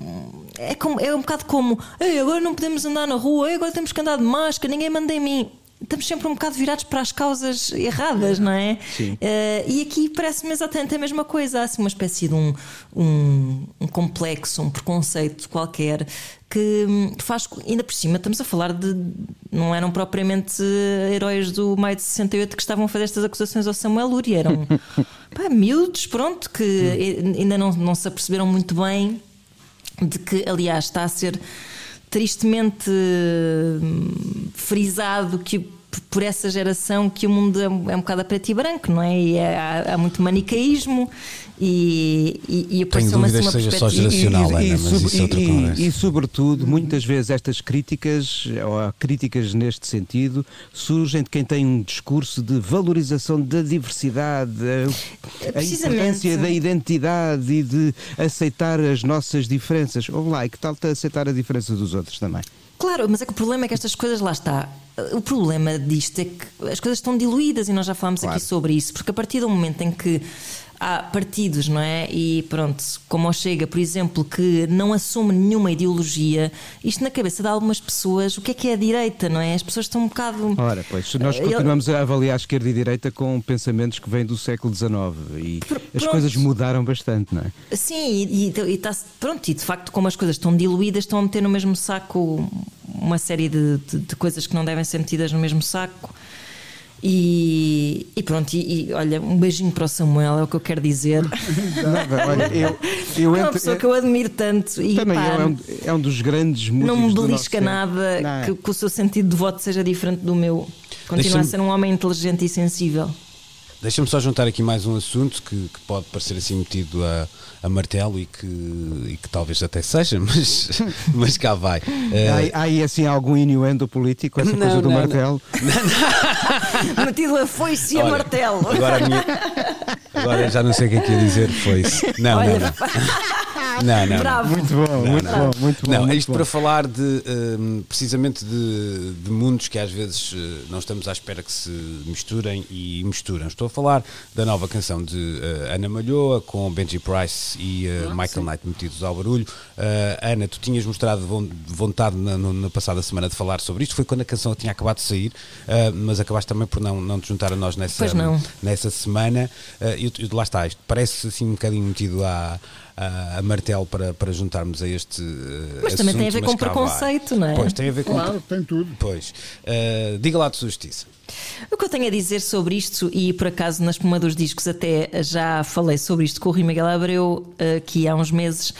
hum, É, como, é um bocado como Ei, agora não podemos andar na rua, agora temos que andar de máscara, ninguém manda em mim. Estamos sempre um bocado virados para as causas erradas, não é? Sim. Eh, e aqui parece-me exatamente a mesma coisa. Há assim uma espécie de um, um, um complexo, um preconceito qualquer que hum, faz. Ainda por cima, estamos a falar de. Não eram propriamente heróis do maio de 68 que estavam a fazer estas acusações ao Samuel Luria. Eram *laughs* pá, miúdos, pronto, que ainda não, não se aperceberam muito bem de que, aliás, está a ser tristemente hum, frisado que por essa geração que o mundo é um, é um bocado a preto e branco, não é? E é- há, há muito manicaísmo e, e, e dúvidas assim uma que seja só perspectiva. geracional. Ana, mas isso é outra e- conversa. e, sobretudo, muitas vezes estas críticas, ou há críticas neste sentido, surgem de quem tem um discurso de valorização da diversidade, a, importância da identidade e de aceitar as nossas diferenças. Ou lá, e que tal aceitar a diferença dos outros também? Claro, mas é que o problema é que estas coisas lá está. O problema disto é que as coisas estão diluídas e nós já falámos Claro. aqui sobre isso, porque a partir do momento em que há partidos, não é? E pronto, como o Chega, por exemplo, que não assume nenhuma ideologia, isto na cabeça de algumas pessoas, o que é que é a direita, não é? As pessoas estão um bocado. Ora, pois, nós continuamos a avaliar a esquerda e a direita com pensamentos que vêm do século XIX e as coisas mudaram bastante, não é? Sim, e, e, e tá, pronto, e de facto, como as coisas estão diluídas, estão a meter no mesmo saco uma série de, de- de coisas que não devem ser metidas no mesmo saco. E, e pronto, e, e, olha, um beijinho para o Samuel, é o que eu quero dizer. *laughs* Nada, olha, eu, eu é uma pessoa que eu admiro tanto e Também pá, eu, é, um, é um dos grandes músicos não me belisca nada. Não. que, que o seu sentido de voto seja diferente do meu. Continua a Deixa-me- ser um homem inteligente e sensível. Deixa-me só juntar aqui mais um assunto que, que pode parecer assim metido a, a martelo e que, e que talvez até seja, *laughs* mas, mas cá vai. Eh, Há, há aí assim algum inuendo político, essa Não, coisa do não, martelo? *laughs* Metido a foice e a martelo. Agora, a minha- agora já não sei o que é que ia dizer, foi isso. Não, Olha, não, não. *laughs* não, não. Bravo. Muito bom, muito bom, muito bom. Não, muito isto bom. para falar de hum, precisamente de, de mundos que às vezes eh, não estamos à espera que se misturem e misturam. Estou a falar da nova canção de eh, Ana Malhoa com Benji Price e eh, Michael Knight metidos ao barulho. Eh, Ana, tu tinhas mostrado von- vontade na, na passada semana de falar sobre isto, foi quando a canção tinha acabado de sair, mas acabaste também por não, não te juntar a nós nessa, Pois não. nessa semana. Eh, e tu- lá está, isto parece assim um bocadinho metido à, à- a martelo para, para juntarmos a este. eh, Mas também tem a assunto, ver com preconceito, não é? Pois, tem a ver com. Claro, tem tudo. Pois. Eh, diga lá de sua justiça. O que eu tenho a dizer sobre isto, e por acaso na espuma dos discos até já falei sobre isto com o Rui Miguel Abreu eh, aqui há uns meses.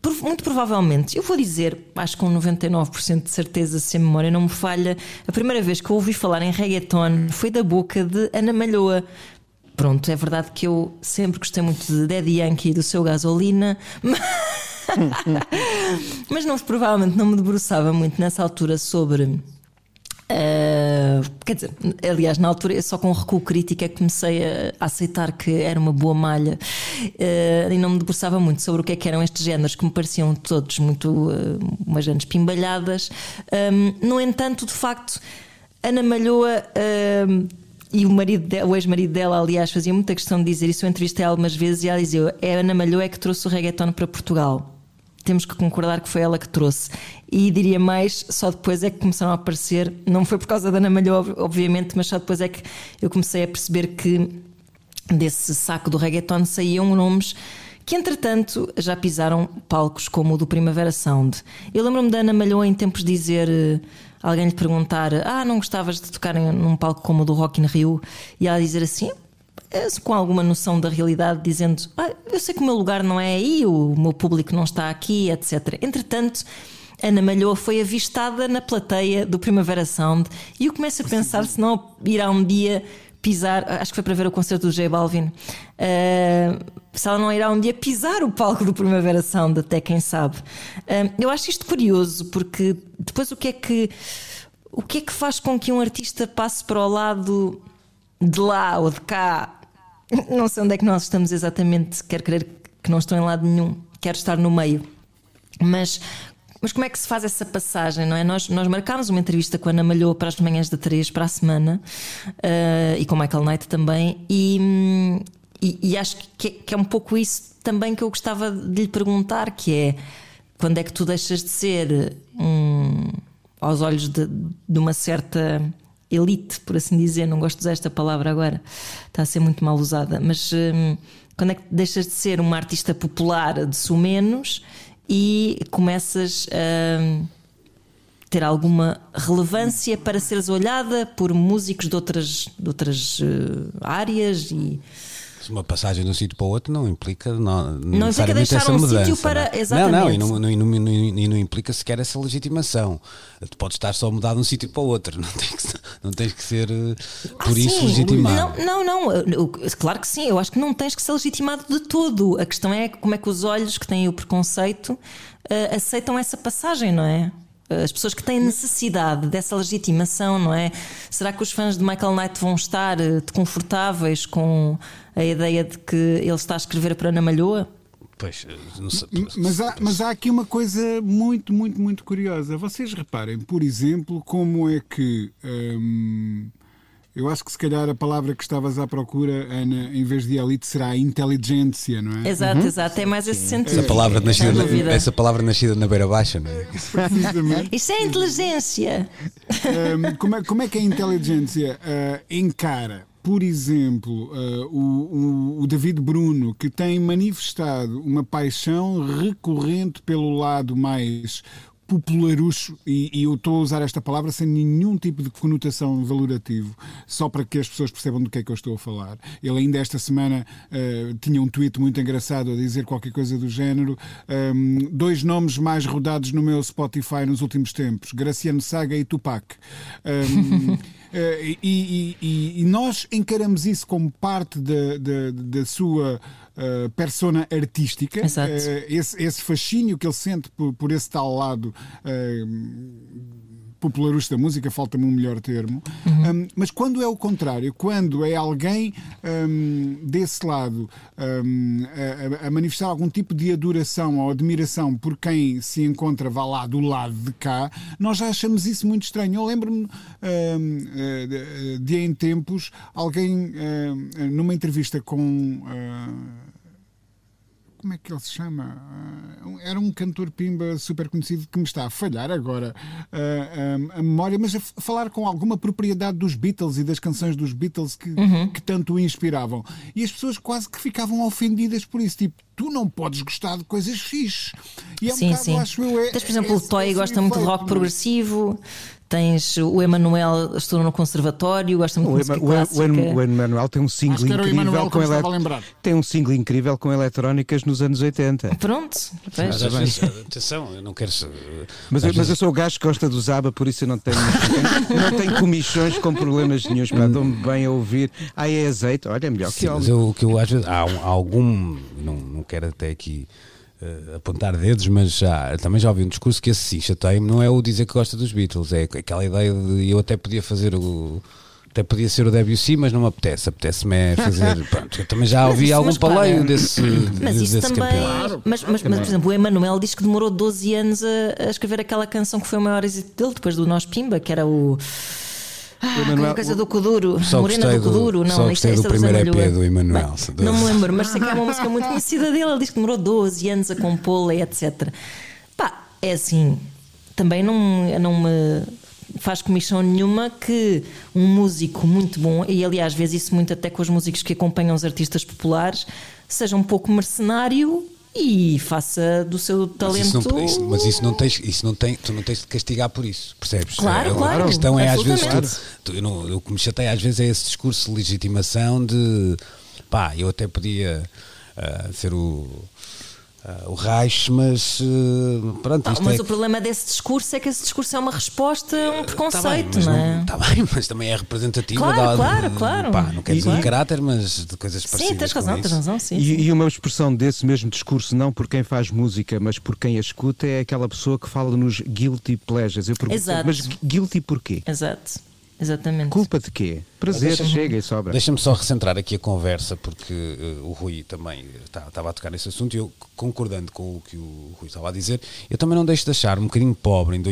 por- muito provavelmente, eu vou dizer, acho que com 99% de certeza, se a memória não me falha, a primeira vez que eu ouvi falar em reggaeton foi da boca de Ana Malhoa. Pronto, é verdade que eu sempre gostei muito de Daddy Yankee e do seu gasolina, mas *laughs* não, provavelmente não me debruçava muito nessa altura sobre. Uh, quer dizer, aliás, na altura, só com recuo crítico é que comecei a, a aceitar que era uma boa malha. uh, e não me debruçava muito sobre o que, é que eram estes géneros que me pareciam todos muito uh, umas grandes pimbalhadas. Um, no entanto, de facto, Ana Malhoa. Uh, e o, marido de, o ex-marido dela, aliás, fazia muita questão de dizer isso. Eu entrevistei algumas vezes e ela dizia: é Ana Malhoa é que trouxe o reggaeton para Portugal. Temos que concordar que foi ela que trouxe. E diria mais, só depois é que começaram a aparecer, não foi por causa da Ana Malhoa, obviamente, mas só depois é que eu comecei a perceber que desse saco do reggaeton saíam nomes que entretanto já pisaram palcos como o do Primavera Sound. Eu lembro-me da Ana Malhoa em tempos dizer eh, alguém lhe perguntar: Ah, não gostavas de tocar num palco como o do Rock in Rio? E ela dizer assim: eh, com alguma noção da realidade, dizendo: ah, Eu sei que o meu lugar não é aí, o meu público não está aqui, etc. Entretanto. Ana Malhoa foi avistada na plateia do Primavera Sound e eu começo a pensar se não irá um dia pisar, acho que foi para ver o concerto do J Balvin, uh, se ela não irá um dia pisar o palco do Primavera Sound, até quem sabe. Uh, eu acho isto curioso, porque depois o que é que o que é que faz com que um artista passe para o lado de lá ou de cá? Não sei onde é que nós estamos exatamente, quero crer que não estou em lado nenhum, quero estar no meio. Mas mas como é que se faz essa passagem, não é? Nós, nós marcámos uma entrevista com a Ana Malhoa para as manhãs da 3 para a semana uh, e com o Michael Knight também, e, e, e acho que é, que é, um pouco isso também que eu gostava de lhe perguntar: que é quando é que tu deixas de ser um, aos olhos de, de uma certa elite, por assim dizer, não gosto de usar esta palavra agora, está a ser muito mal usada, mas um, quando é que deixas de ser uma artista popular de sumenos e começas a ter alguma relevância para seres olhada por músicos de outras, de outras uh, áreas e uma passagem de um sítio para o outro não implica não, não implica deixar essa um mudança, sítio para não. exatamente não, não e, não, não, não, e não implica sequer essa legitimação tu podes estar só mudado de um sítio para o outro não tens que, não tens que ser eh, por ah, isso sim. legitimado não, não, não claro que sim eu acho que não tens que ser legitimado de todo a questão é como é que os olhos que têm o preconceito uh, aceitam essa passagem não é as pessoas que têm necessidade dessa legitimação, não é? Será que os fãs de Michael Knight vão estar eh, confortáveis com a ideia de que ele está a escrever para Ana Malhoa? Pois, mas, há, mas há aqui uma coisa muito, muito, muito curiosa. Vocês reparem, por exemplo, como é que. Hum, eu acho que se calhar a palavra que estavas à procura, Ana, em vez de elite, será inteligência, não é? Exato, uhum. exato. É mais esse sentido. Essa palavra, nascida na, essa palavra nascida na beira baixa, não é? *laughs* Isso é inteligência. Um, como, é, como é que a inteligência uh, encara por exemplo, uh, o, o, David Bruno, que tem manifestado uma paixão recorrente pelo lado mais popularucho, e, e eu estou a usar esta palavra sem nenhum tipo de conotação valorativo, só para que as pessoas percebam do que é que eu estou a falar. Ele ainda esta semana uh, tinha um tweet muito engraçado a dizer qualquer coisa do género. Um, dois nomes mais rodados no meu Spotify nos últimos tempos: Graciano Saga e Tupac. Um, Uh, *laughs* e, e, e, nós encaramos isso como parte da, da, da sua uh, persona artística, uh, esse, esse, fascínio que ele sente por, por esse tal lado uh, popularista da música, falta-me um melhor termo, uhum. um, mas quando é o contrário, quando é alguém um, desse lado um, a, a, manifestar algum tipo de adoração ou admiração por quem se encontra, vá lá, do lado de cá, nós já achamos isso muito estranho. Eu lembro-me de, de, em tempos, alguém numa entrevista com como é que ele se chama? Uh, era um cantor pimba super conhecido que me está a falhar agora uh, a memória, mas a falar com alguma propriedade dos Beatles e das canções dos Beatles que, uhum. que tanto o inspiravam. E as pessoas quase que ficavam ofendidas por isso, tipo, tu não podes gostar de coisas fixes. E é um sim, bocado, sim. acho eu, é, Tens, por exemplo, é, o Toy gosta muito de rock progressivo. Tens o Emanuel, estou no conservatório, gosta muito de música clássica. O Emanuel tem um single incrível com ele... tem um single incrível com eletrónicas nos anos 80. Pronto, mas, vezes, atenção, eu não quero mas, eu, mas eu sou o gajo que gosta do Zaba, por isso eu não tenho, não tenho comichões com problemas nenhums, para dou-me bem a ouvir. Ah, é azeite, olha, é melhor Sim, que mas eu, o que eu acho, há, há algum, não, não quero até aqui uh, apontar dedos, mas já, também já ouvi um discurso que esse sim chateia-me, não é o dizer que gosta dos Beatles, é aquela ideia de eu até podia fazer o até podia ser o Debussy, mas não me apetece. Apetece-me é fazer. *laughs* Pronto, eu também já Mas ouvi algum paleio desse, Mas isso desse também. campeão. Mas, mas, mas, por exemplo, o Emanuel diz que demorou 12 anos a, a escrever aquela canção que foi o maior êxito dele depois do Nós Pimba, que era o. Ah, Emanuel- coisa do Kuduro, Só Morena do Kuduro, não, só isso gostei é do primeiro. EP do Emanuel. Bem, Não me lembro, mas sei que é uma música muito conhecida dele. Ele diz que demorou 12 anos a compô-la e etc. Pá, é assim, também não, não me faz comissão nenhuma que um músico muito bom, e aliás, vês isso muito até com os músicos que acompanham os artistas populares, seja um pouco mercenário e faça do seu Mas talento. isso, não, isso- mas isso não tens, isso não tem, tu não tens de castigar por isso, percebes? Claro, É, claro, A questão é às vezes, tu, tu- eu não- o que me chateia às vezes é esse discurso de legitimação de pá, eu até podia ah, ser o, ah, o Reich, mas ah, pronto, isto mas é o problema desse discurso é que esse discurso é uma resposta a um Tá bem, preconceito, mas não é? Está *laughs* bem, mas também é representativo. Claro, da- claro, claro. Pá, não quer dizer Claro. de caráter, mas de coisas parecidas. Sim, tens razão, isso. tens razão, sim. sim. E, e uma expressão desse mesmo discurso, não por quem faz música, mas por quem a escuta, é aquela pessoa que fala nos guilty pleasures. Eu pergunto, Exato. mas guilty porquê? Exato, exatamente. Culpa de quê? Prazer, chega e sobra. Deixa-me só recentrar aqui a conversa, porque eh, o Rui também tá- estava a tocar nesse assunto e eu, concordando com o que o Rui estava a dizer, eu também não deixo de achar um bocadinho pobre em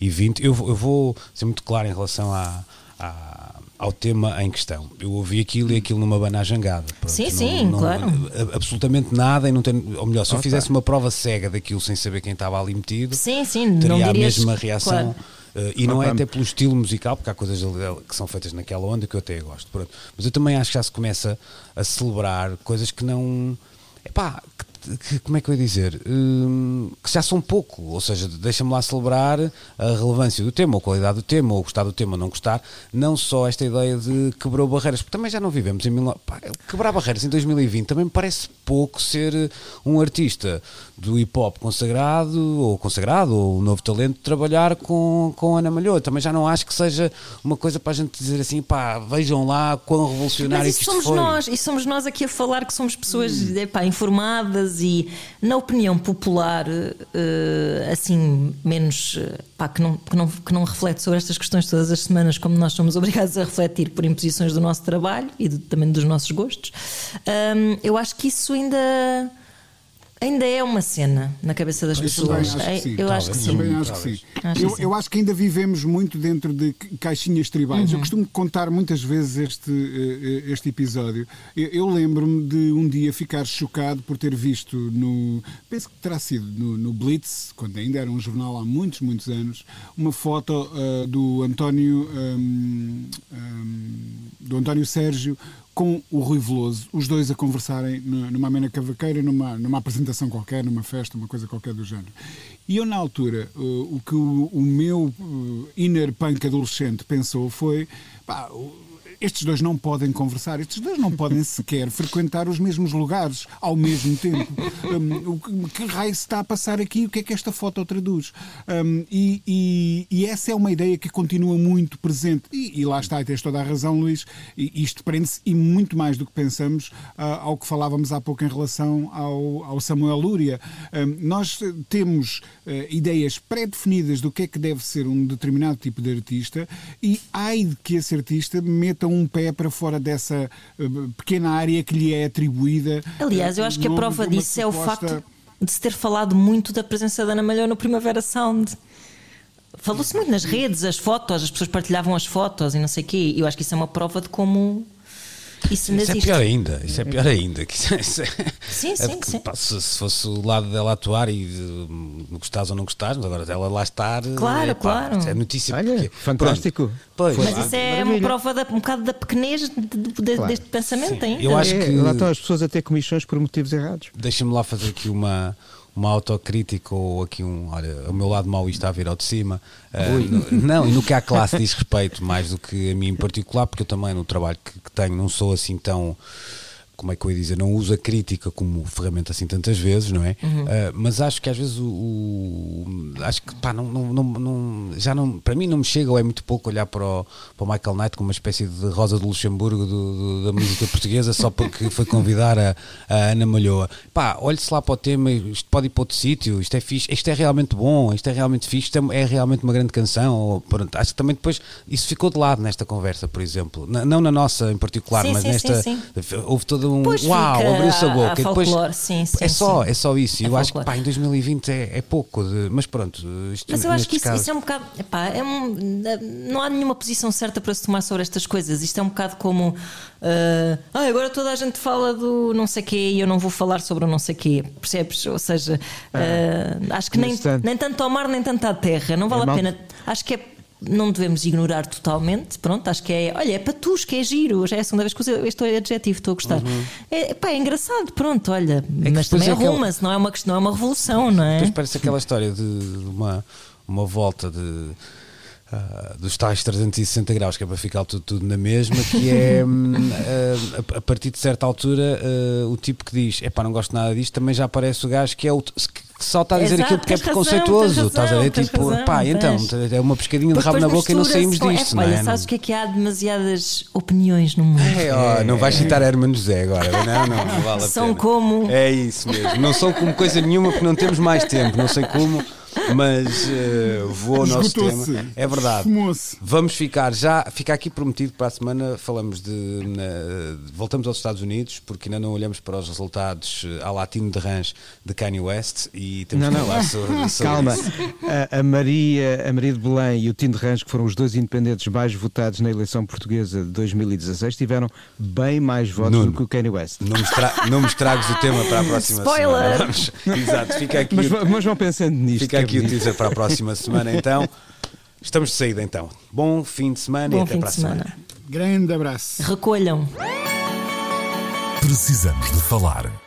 2020. Eu, vou- eu vou ser muito claro em relação à- à- ao tema em questão. Eu ouvi aquilo e aquilo numa banajangada. Pronto, Sim, não- sim, não- claro. Absolutamente nada, e não tem, ou melhor, se eu fizesse uma prova cega daquilo sem saber quem estava ali metido, Sim, sim, não teria a mesma reação. claro. Uh, e não é até pelo estilo musical, porque há coisas que são feitas naquela onda que eu até gosto. Pronto. Mas eu também acho que já se começa a celebrar coisas que não. Epá, que, que- como é que eu ia dizer? Hum, que já são pouco. Ou seja, deixa-me lá celebrar a relevância do tema, ou a qualidade do tema, ou gostar do tema ou não gostar. Não só esta ideia de quebrou barreiras, porque também já não vivemos em. 19 pá, quebrar barreiras em 2020 também me parece pouco ser um artista do hip hop consagrado, ou consagrado, ou um novo talento, trabalhar com, com Ana Malhoa. Também já não acho que seja uma coisa para a gente dizer assim, pá, vejam lá quão revolucionário Mas que isso isto somos foi. nós, e somos nós aqui a falar que somos pessoas Hum. epá, informadas e na opinião popular, eh, assim, menos eh, pá, que, não, que, não, que não reflete sobre estas questões todas as semanas, como nós somos obrigados a refletir por imposições do nosso trabalho e do- também dos nossos gostos. Hum, eu acho que isso ainda. Ainda é uma cena na cabeça das pessoas. Eu acho que sim. Eu, acho que ainda vivemos muito dentro de ca- caixinhas tribais. Uhum. Eu costumo contar muitas vezes este, eh, eh, este episódio. Eu, eu lembro-me de um dia ficar chocado por ter visto no. Penso que terá sido no, no Blitz, quando ainda era um jornal há muitos, muitos anos, uma foto eh, do António. hum, hum, do António Sérgio com o Rui Veloso, os dois a conversarem nu- numa amena cavaqueira, numa, numa apresentação qualquer, numa festa, uma coisa qualquer do género. E eu, na altura, uh, o que o, o meu uh, inner punk adolescente pensou foi: pá, estes dois não podem conversar, estes dois não podem *laughs* sequer frequentar os mesmos lugares ao mesmo tempo. Um, o que, raio se está a passar aqui? O que é que esta foto traduz? Um, e, e- e essa é uma ideia que continua muito presente. E, e lá está, e tens toda a razão, Luís. Isto prende-se, e muito mais do que pensamos, ah, ao que falávamos há pouco em relação ao, ao Samuel Lúria. Um, nós temos ideias pré-definidas do que é que deve ser um determinado tipo de artista e ai de que esse artista meta um pé para fora dessa eh, pequena área que lhe é atribuída. Aliás, eu eh, acho que a nome prova disso é o facto de se ter falado muito da presença da Ana Malhou no Primavera Sound. Falou-se muito nas redes, as fotos, as pessoas partilhavam as fotos e não sei o quê. Eu acho que isso é uma prova de como isso Isso é pior ainda, isso é pior ainda. que isso é- é- Sim, é sim, sim. se, se fosse o lado dela atuar e de, gostares ou não gostares, mas agora dela lá estar. Claro, é, pá, claro. É notícia. Olha, porque- fantástico. Pronto. Pois, Mas isso é uma prova da, um bocado da pequenez de- de- de- Claro. deste pensamento ainda. eu acho É, que- Lá estão as pessoas a ter comissões por motivos errados. Deixa-me lá fazer aqui uma, uma autocrítica ou aqui um. Olha, o meu lado mau está a vir ao de cima. Ah, no- não, e no que à classe diz respeito, mais do que a mim em particular, porque eu também no trabalho que, que tenho não sou assim tão. Como é que eu ia dizer, não uso a crítica como ferramenta assim tantas vezes, não é? Uhum. Uh, mas acho que às vezes o, o- acho que pá, não, não, não, não- já não, para mim não me chega ou é muito pouco olhar para o, para o Michael Knight como uma espécie de Rosa de Luxemburgo do- do- da música portuguesa só porque foi convidar a, a Ana Malhoa. Pá, olhe-se lá para o tema, isto pode ir para outro sítio, isto é fixe, isto é realmente bom, isto é realmente fixe, isto é, é realmente uma grande canção. Ou, pronto, acho que também depois isso ficou de lado nesta conversa, por exemplo. Na- não na nossa em particular, Sim, mas sim, nesta sim, houve todo um Pois uau, fica abriu-se a a- boca. a depois, folclore, sim, sim, é só, sim. é só isso. É eu acho que folclore. pá, em 2020 é, é pouco, de- mas pronto. Isto, Mas eu acho que isso, casos- isso é um bocado. epá, é um- não há nenhuma posição certa para se tomar sobre estas coisas. Isto é um bocado como. ah, "Ah, agora toda a gente fala do não sei quê e eu não vou falar sobre o não sei quê. Percebes? Ou seja, ah, acho que nem, nem tanto ao mar nem tanto à terra. Não vale É a mal- pena. Acho que é. Não devemos ignorar totalmente. Pronto, acho que é. Olha, é patus, que é giro. Já é a segunda vez que uso este adjetivo, estou a gostar. É, pá, é engraçado, pronto, olha. Uhum. que mas também é arruma-se, não é uma não é uma revolução, não é? Depois parece aquela história de uma, uma volta de. ah, dos tais 360 graus, que é para ficar tudo, tudo na mesma, que é *laughs* ah, a, a partir de certa altura ah, o tipo que diz epá, não gosto nada disto, também já aparece o gajo que é o que só está a dizer Exato, aquilo porque é razão, preconceituoso. Estás a ver? Tipo, razão, pá, então, tens. é uma pescadinha de rabo na boca e não saímos mistura-se- disto, é, não é? Olha, sabes o que é que há demasiadas opiniões no mundo? É, ó, não vais citar Hermano José agora, não, não, não vale a São pena. como- É isso mesmo, não são como coisa nenhuma porque não temos mais tempo, não sei como, mas eh, vou ao nosso tema. É verdade. Vamos ficar já, fica aqui prometido para a semana, falamos de. na- voltamos aos Estados Unidos, porque ainda não olhamos para os resultados eh, ao latino de Rãs de Kanye West e temos Não, que não. falar sobre, sobre Calma, isso. a, a Maria, a Maria de Belém e o Tim de Rãs, que foram os dois independentes mais votados na eleição portuguesa de 2016, tiveram bem mais votos Nuno. do que o Kanye West. Não me, não me estragues o tema para a próxima *laughs* Spoiler! semana. Vamos- Exato, fica aqui. Mas, mas vão pensando nisto. Fica aqui o teaser para a próxima semana, então. Estamos de saída, então. Bom fim de semana e Bom até fim para a semana. semana. Grande abraço. Recolham. Precisamos de falar.